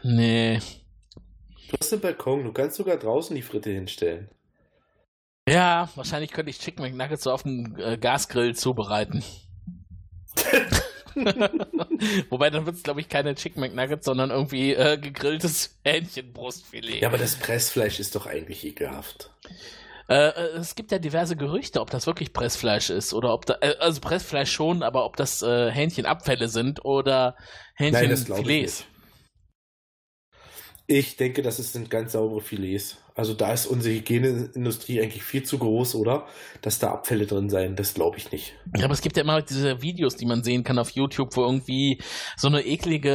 Nee. Du hast einen Balkon, du kannst sogar draußen die Fritte hinstellen. Ja, wahrscheinlich könnte ich Chicken McNuggets so auf dem äh, Gasgrill zubereiten. Wobei dann wird es, glaube ich, keine Chicken McNuggets, sondern irgendwie äh, gegrilltes Hähnchenbrustfilet. Ja, aber das Pressfleisch ist doch eigentlich ekelhaft. Äh, äh, es gibt ja diverse Gerüchte, ob das wirklich Pressfleisch ist oder ob da, äh, also Pressfleisch schon, aber ob das äh, Hähnchenabfälle sind oder ich Hähnchenfilets. Ich denke, das sind ganz saubere Filets. Also da ist unsere Hygieneindustrie eigentlich viel zu groß, oder? Dass da Abfälle drin sein, das glaube ich nicht. Ja, aber es gibt ja immer diese Videos, die man sehen kann auf YouTube, wo irgendwie so eine eklige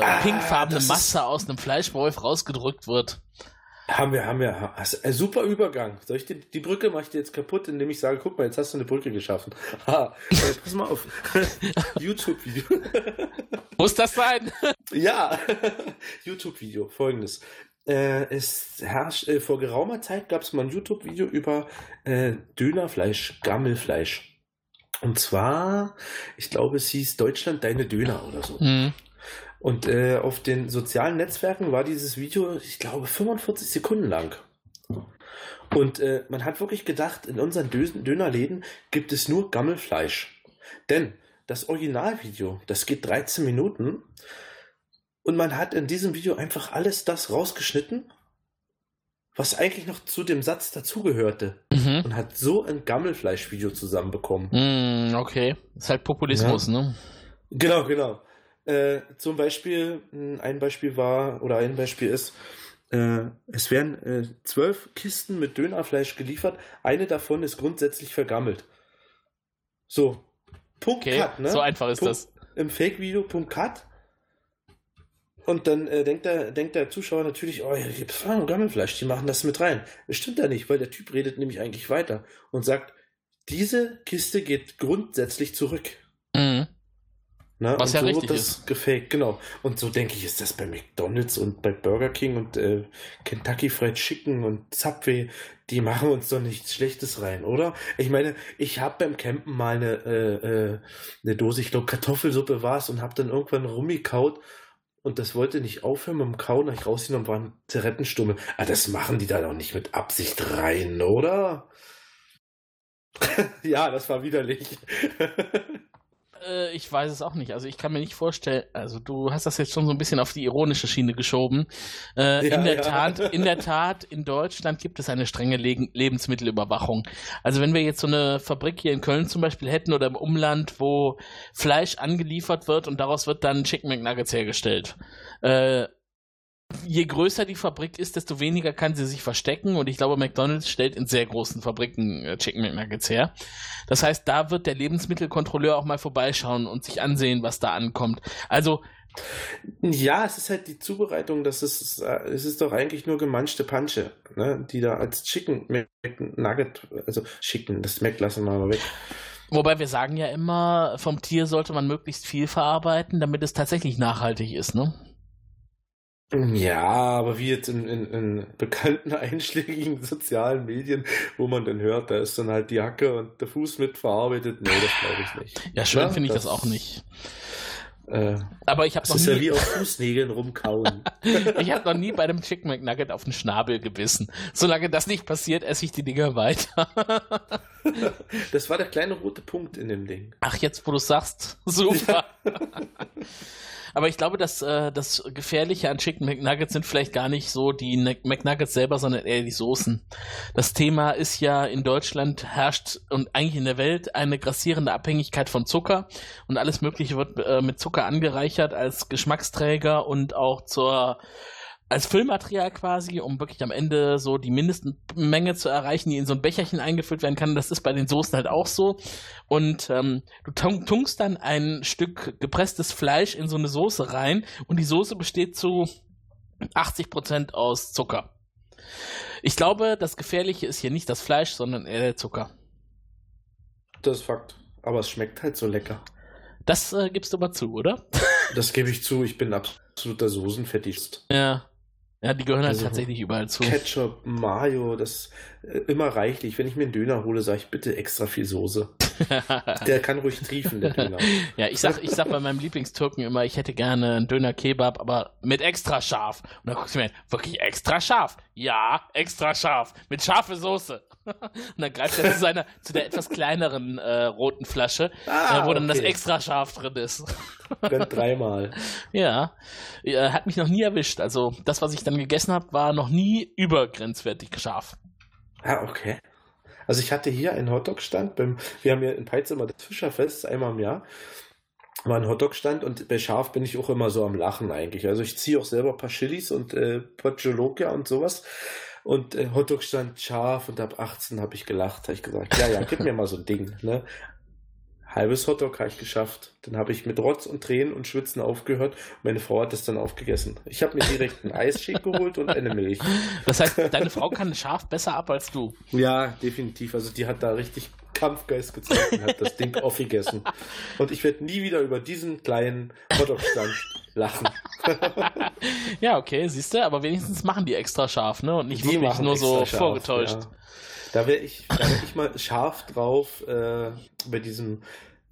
äh, Ah, pinkfarbene ist- Masse aus einem Fleischwolf rausgedrückt wird. Haben wir, haben wir. Äh, super Übergang. Soll ich dir, die Brücke mache ich dir jetzt kaputt, indem ich sage, guck mal, jetzt hast du eine Brücke geschaffen. Ha, äh, pass mal auf. YouTube-Video. Muss das sein? ja, YouTube-Video, folgendes. Äh, es herrscht, äh, vor geraumer Zeit gab es mal ein YouTube-Video über äh, Dönerfleisch, Gammelfleisch. Und zwar, ich glaube, es hieß Deutschland deine Döner oder so. Hm. Und äh, auf den sozialen Netzwerken war dieses Video, ich glaube, 45 Sekunden lang. Und äh, man hat wirklich gedacht, in unseren Dö Dönerläden gibt es nur Gammelfleisch. Denn das Originalvideo, das geht 13 Minuten. Und man hat in diesem Video einfach alles das rausgeschnitten, was eigentlich noch zu dem Satz dazugehörte. Mhm. Und hat so ein Gammelfleisch-Video zusammenbekommen. Mm, okay. Ist halt Populismus, Ja. ne? Genau, genau. Äh, zum Beispiel, mh, ein Beispiel war, oder ein Beispiel ist, äh, es werden äh, zwölf Kisten mit Dönerfleisch geliefert. Eine davon ist grundsätzlich vergammelt. So. Punkt Okay, Cut, ne? so einfach ist Punkt, das. Im Fake-Video, Punkt Cut. Und dann äh, denkt, der, denkt der Zuschauer natürlich, oh, hier gibt's ah, Gammelfleisch, die machen das mit rein. Das stimmt ja nicht, weil der Typ redet nämlich eigentlich weiter und sagt, diese Kiste geht grundsätzlich zurück. Mhm. Ne? Was und ja so richtig wird das gefaked, genau. Und so denke ich, ist das bei McDonalds und bei Burger King und äh, Kentucky Fried Chicken und Subway, die machen uns doch nichts Schlechtes rein, oder? Ich meine, ich habe beim Campen mal eine, äh, äh, eine Dose, ich glaube Kartoffelsuppe war es und habe dann irgendwann rumgekaut und das wollte nicht aufhören mit dem Kauen, hab ich rausgenommen, waren Zigarettenstummel. Ah, das machen die da doch nicht mit Absicht rein, oder? ja, das war widerlich. Äh, ich weiß es auch nicht. Also ich kann mir nicht vorstellen, also du hast das jetzt schon so ein bisschen auf die ironische Schiene geschoben. Äh, Ja, in der ja. Tat, in der Tat, in Deutschland gibt es eine strenge Le Lebensmittelüberwachung. Also wenn wir jetzt so eine Fabrik hier in Köln zum Beispiel hätten oder im Umland, wo Fleisch angeliefert wird und daraus wird dann Chicken McNuggets hergestellt. Äh, je größer die Fabrik ist, desto weniger kann sie sich verstecken. Und ich glaube, McDonald's stellt in sehr großen Fabriken äh, Chicken McNuggets her. Das heißt, da wird der Lebensmittelkontrolleur auch mal vorbeischauen und sich ansehen, was da ankommt. Also, Ja, es ist halt die Zubereitung, das ist, äh, es ist doch eigentlich nur gemanschte Pansche, ne, die da als Chicken McNugget, also Chicken, das Mac lassen wir mal weg. wobei wir sagen ja immer, vom Tier sollte man möglichst viel verarbeiten, damit es tatsächlich nachhaltig ist, ne? Ja, aber wie jetzt in, in, in bekannten einschlägigen sozialen Medien, wo man dann hört, da ist dann halt die Hacke und der Fuß mit verarbeitet. Nee, das glaube ich nicht. Ja, schön Ja, finde ich das, das- auch nicht. Äh, Aber ich habe noch, ist ja nie- wie auf Fußnägeln rumkauen. ich hab noch nie bei einem Chicken McNugget auf den Schnabel gebissen. Solange das nicht passiert, esse ich die Dinger weiter. Das war der kleine rote Punkt in dem Ding. Ach, jetzt, wo du sagst, super. Aber ich glaube, dass äh, das Gefährliche an Chicken McNuggets sind vielleicht gar nicht so die McNuggets selber, sondern eher die Soßen. Das Thema ist ja in Deutschland herrscht und eigentlich in der Welt eine grassierende Abhängigkeit von Zucker und alles Mögliche wird äh, mit Zucker angereichert als Geschmacksträger und auch zur als Füllmaterial quasi, um wirklich am Ende so die Mindestmenge zu erreichen, die in so ein Becherchen eingefüllt werden kann. Das ist bei den Soßen halt auch so. Und ähm, du tunkst dann ein Stück gepresstes Fleisch in so eine Soße rein und die Soße besteht zu 80% aus Zucker. Ich glaube, das Gefährliche ist hier nicht das Fleisch, sondern eher der Zucker. Das ist Fakt. Aber es schmeckt halt so lecker. Das äh, gibst du aber zu, oder? Das gebe ich zu, ich bin absoluter Soßenfetischist. Ja. Ja, die gehören halt Also, tatsächlich überall zu. Ketchup, Mayo, das äh, immer reichlich. Wenn ich mir einen Döner hole, sage ich bitte extra viel Soße. Der kann ruhig triefen, der Döner. Ja, ich sag, ich sag bei meinem Lieblingstürken immer, ich hätte gerne einen Döner-Kebab, aber mit extra scharf. Und dann guckst du mir, wirklich extra scharf? Ja, extra scharf. Mit scharfe Soße. Und dann greift er zu seiner, zu der etwas kleineren äh, roten Flasche, Ah, äh, wo dann das okay. extra scharf drin ist. Dann dreimal. ja, hat mich noch nie erwischt. Also das, was ich dann gegessen habe, war noch nie übergrenzwertig scharf. Ah, okay. Also ich hatte hier einen Hotdog-Stand wir haben ja in Peitz immer das Fischerfest, einmal im Jahr. War ein Hotdog-Stand und bei Scharf bin ich auch immer so am Lachen eigentlich. Also ich ziehe auch selber ein paar Chilis und äh, Pocholokia und sowas. Und äh, Hotdog-Stand scharf und ab 18 habe ich gelacht, habe ich gesagt, ja, ja, gib mir mal so ein Ding. Ne? Halbes Hotdog habe ich geschafft. Dann habe ich mit Rotz und Tränen und Schwitzen aufgehört. Meine Frau hat das dann aufgegessen. Ich habe mir direkt einen Eisshake geholt und eine Milch. Das heißt, deine Frau kann scharf besser ab als du. Ja, definitiv. Also die hat da richtig Kampfgeist gezeigt und hat das Ding aufgegessen. Und ich werde nie wieder über diesen kleinen Hotdog-Stand lachen. Ja, okay, siehst du, aber wenigstens machen die extra scharf, ne? Und nicht Die wirklich nur so scharf, vorgetäuscht. ja. Da wäre ich, wär ich mal scharf drauf äh, bei diesem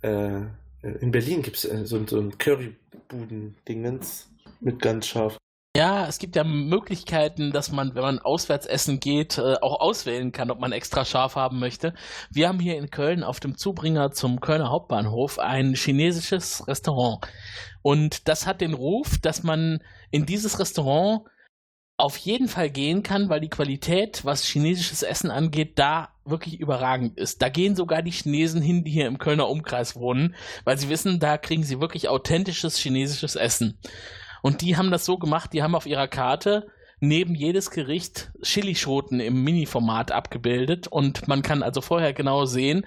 äh, in Berlin gibt es äh, so, so ein Currybuden-Dingens mit ganz scharf. Ja, es gibt ja Möglichkeiten, dass man, wenn man auswärts essen geht, äh, auch auswählen kann, ob man extra scharf haben möchte. Wir haben hier in Köln auf dem Zubringer zum Kölner Hauptbahnhof ein chinesisches Restaurant. Und das hat den Ruf, dass man in dieses Restaurant auf jeden Fall gehen kann, weil die Qualität, was chinesisches Essen angeht, da wirklich überragend ist. Da gehen sogar die Chinesen hin, die hier im Kölner Umkreis wohnen, weil sie wissen, da kriegen sie wirklich authentisches chinesisches Essen. Und die haben das so gemacht, die haben auf ihrer Karte neben jedes Gericht Chilischoten im Mini-Format abgebildet und man kann also vorher genau sehen,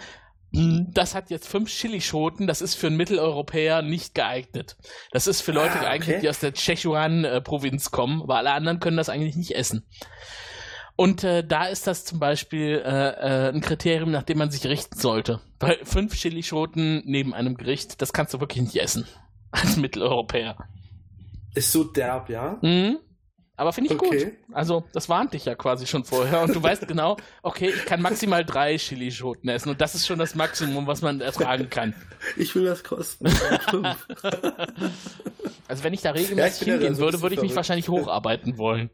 das hat jetzt fünf Chilischoten, das ist für einen Mitteleuropäer nicht geeignet. Das ist für Leute Ah, geeignet, okay. die aus der Sichuan-Provinz kommen, weil alle anderen können das eigentlich nicht essen. Und äh, da ist das zum Beispiel äh, äh, ein Kriterium, nach dem man sich richten sollte. Weil fünf Chilischoten neben einem Gericht, das kannst du wirklich nicht essen. Als Mitteleuropäer. Ist so derb, ja? Mhm. Aber finde ich Okay. gut. Also, das warnt dich ja quasi schon vorher. Und du weißt genau, okay, ich kann maximal drei Chilischoten essen. Und das ist schon das Maximum, was man ertragen kann. Ich will das kosten. Also, wenn ich da regelmäßig ja hingehen würde, würde ich mich verrückt. wahrscheinlich hocharbeiten wollen.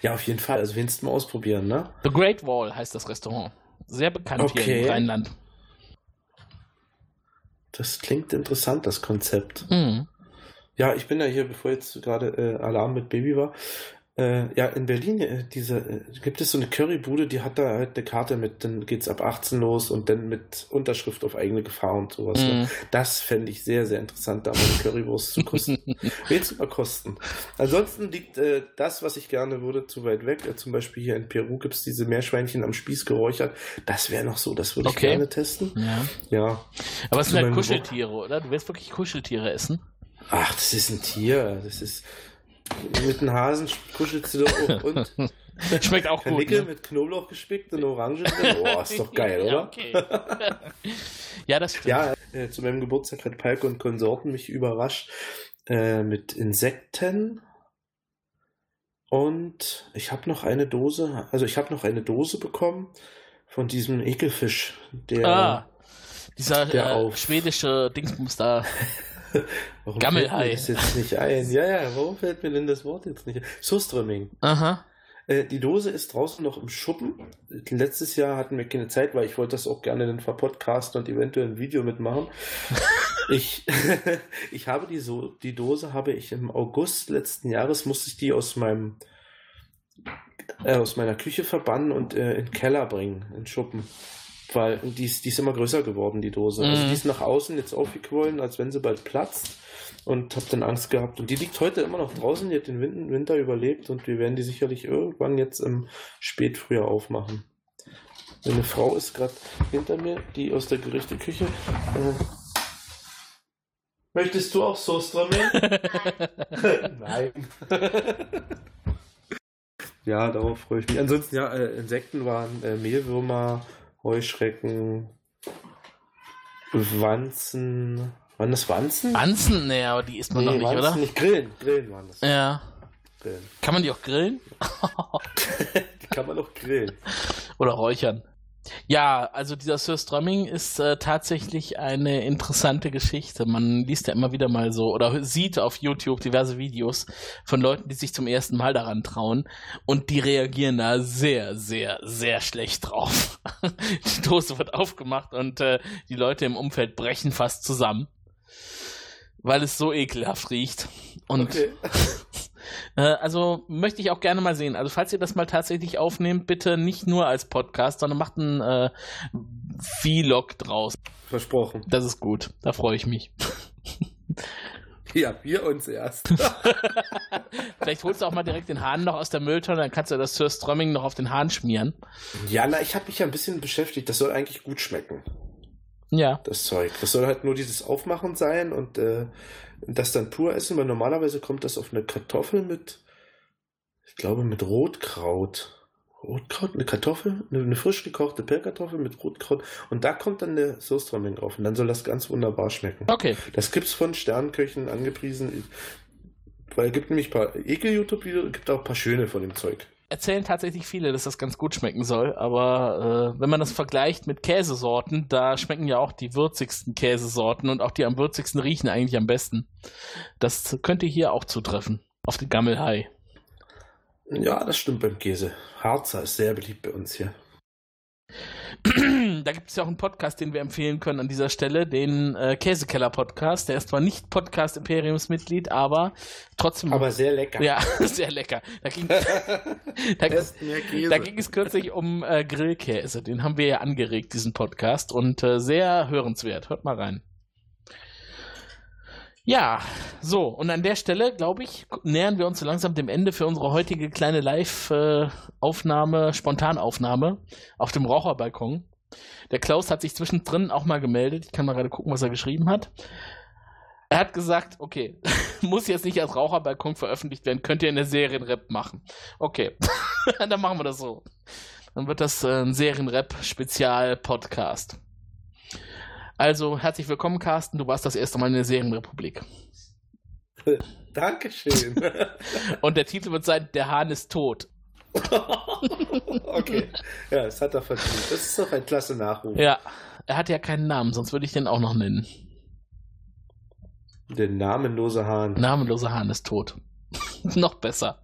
ja, auf jeden Fall. Also wenigstens mal ausprobieren, ne? The Great Wall heißt das Restaurant. Sehr bekannt hier Okay. im Rheinland. Das klingt interessant, das Konzept. Mhm. Ja, ich bin ja hier, bevor jetzt gerade äh, Alarm mit Baby war. Äh, ja, in Berlin äh, diese, äh, gibt es so eine Currybude, die hat da halt eine Karte mit, dann geht's ab 18 los und dann mit Unterschrift auf eigene Gefahr und sowas. Mhm. Ne? Das fände ich sehr, sehr interessant, da mal eine Currywurst zu kosten. Wenigstens mal kosten. Ansonsten liegt äh, das, was ich gerne würde, zu weit weg. Äh, zum Beispiel hier in Peru gibt's diese Meerschweinchen am Spieß geräuchert. Das wäre noch so, das würde ich Okay. gerne testen. Ja. Ja. Aber es sind halt Kuscheltiere, oder? Du willst wirklich Kuscheltiere essen? Ach, das ist ein Tier. Das ist. Mit einem Hasen kuschelst du doch auch. Und Schmeckt auch gut. Ne? mit Knoblauch gespickt und Orange drin. Oh, ist doch geil, oder? ja, das stimmt. Ja, äh, zu meinem Geburtstag hat Palke und Konsorten mich überrascht äh, mit Insekten. Und ich habe noch eine Dose, also ich habe noch eine Dose bekommen von diesem Ekelfisch, der. Ah, dieser Der äh, schwedische Dingsbums da. warum Gammelhai. fällt mir das jetzt nicht ein? Ja, ja, warum fällt mir denn das Wort jetzt nicht ein? Surströmming. Aha. Äh, die Dose ist draußen noch im Schuppen. Letztes Jahr hatten wir keine Zeit, weil ich wollte das auch gerne dann verpodcasten und eventuell ein Video mitmachen. ich, ich habe die, so die Dose habe ich im August letzten Jahres musste ich die aus meinem äh, aus meiner Küche verbannen und äh, in den Keller bringen, in den Schuppen. Weil die ist, die ist immer größer geworden, die Dose. Also Mhm. die ist nach außen jetzt aufgequollen, als wenn sie bald platzt. Und habe dann Angst gehabt. Und die liegt heute immer noch draußen, die hat den Win- Winter überlebt und wir werden die sicherlich irgendwann jetzt im Spätfrühjahr aufmachen. Eine Frau ist gerade hinter mir, die aus der Gerichteküche. Äh, Möchtest du auch Soße Nein. ja, darauf freue ich mich. Ansonsten, ja, äh, Insekten waren äh, Mehlwürmer, Heuschrecken, Wanzen. Waren das Wanzen? Wanzen? Nee, aber die isst man doch nicht, Wanzen oder? nicht. Grillen, Grillen waren das. Ja. Grillen. Kann man die auch grillen? Die kann man auch grillen. Oder räuchern? Ja, also dieser Surströmming ist äh, tatsächlich eine interessante Geschichte. Man liest ja immer wieder mal so oder sieht auf YouTube diverse Videos von Leuten, die sich zum ersten Mal daran trauen und die reagieren da sehr, sehr, sehr schlecht drauf. die Dose wird aufgemacht und äh, die Leute im Umfeld brechen fast zusammen, weil es so ekelhaft riecht. Und Okay. äh, also möchte ich auch gerne mal sehen. Also falls ihr das mal tatsächlich aufnehmt, bitte nicht nur als Podcast, sondern macht einen äh, Vlog draus. Versprochen. Das ist gut. Da freue ich mich. Ja, wir uns erst. Vielleicht holst du auch mal direkt den Hahn noch aus der Mülltonne, dann kannst du das Surströmming noch auf den Hahn schmieren. ja, na, ich habe mich ja ein bisschen beschäftigt. Das soll eigentlich gut schmecken, Ja. das Zeug. Das soll halt nur dieses Aufmachen sein und äh, das dann pur essen, weil normalerweise kommt das auf eine Kartoffel mit, ich glaube, mit Rotkraut. Rotkraut, eine Kartoffel, eine, eine frisch gekochte Pellkartoffel mit Rotkraut und da kommt dann der Soßströmming drauf und dann soll das ganz wunderbar schmecken. Okay. Das gibt's von Sternköchen angepriesen, weil es gibt nämlich ein paar Ekel-YouTube-Videos, gibt auch ein paar schöne von dem Zeug. Erzählen tatsächlich viele, dass das ganz gut schmecken soll, aber äh, wenn man das vergleicht mit Käsesorten, da schmecken ja auch die würzigsten Käsesorten und auch die am würzigsten riechen eigentlich am besten. Das könnte hier auch zutreffen. Auf den Gammelhai. Ja, das stimmt beim Käse. Harzer ist sehr beliebt bei uns hier. da gibt es ja auch einen Podcast, den wir empfehlen können an dieser Stelle, den äh, Käsekeller-Podcast. Der ist zwar nicht Podcast Imperiums-Mitglied, aber trotzdem. Aber sehr lecker. Ja, sehr lecker. Da ging, da, da ging es kürzlich um äh, Grillkäse. Den haben wir ja angeregt, diesen Podcast. Und äh, sehr hörenswert. Hört mal rein. Ja, so, und an der Stelle, glaube ich, nähern wir uns so langsam dem Ende für unsere heutige kleine Live-Aufnahme, Spontanaufnahme auf dem Raucherbalkon. Der Klaus hat sich zwischendrin auch mal gemeldet. Ich kann mal gerade gucken, was er geschrieben hat. Er hat gesagt, okay, muss jetzt nicht als Raucherbalkon veröffentlicht werden, könnt ihr eine Serienrap machen. Okay, dann machen wir das so. Dann wird das äh, ein Serienrap-Spezial-Podcast. Also herzlich willkommen, Carsten. Du warst das erste Mal in der Serienrepublik. Dankeschön. Und der Titel wird sein: Der Hahn ist tot. okay. Ja, das hat er verdient. Das ist doch ein klasse Nachruf. Ja, er hat ja keinen Namen, sonst würde ich den auch noch nennen. Der namenlose Hahn. Namenlose Hahn ist tot. noch besser.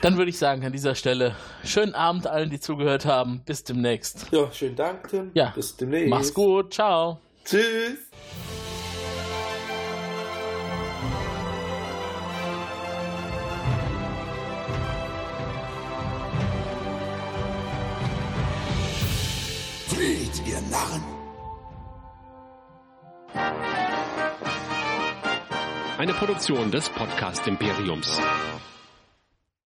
Dann würde ich sagen, an dieser Stelle, schönen Abend allen, die zugehört haben. Bis demnächst. Ja, schönen Dank, Tim. Ja. Bis demnächst. Mach's gut. Ciao. Tschüss. Flieht, ihr Narren! Eine Produktion des Podcast Imperiums.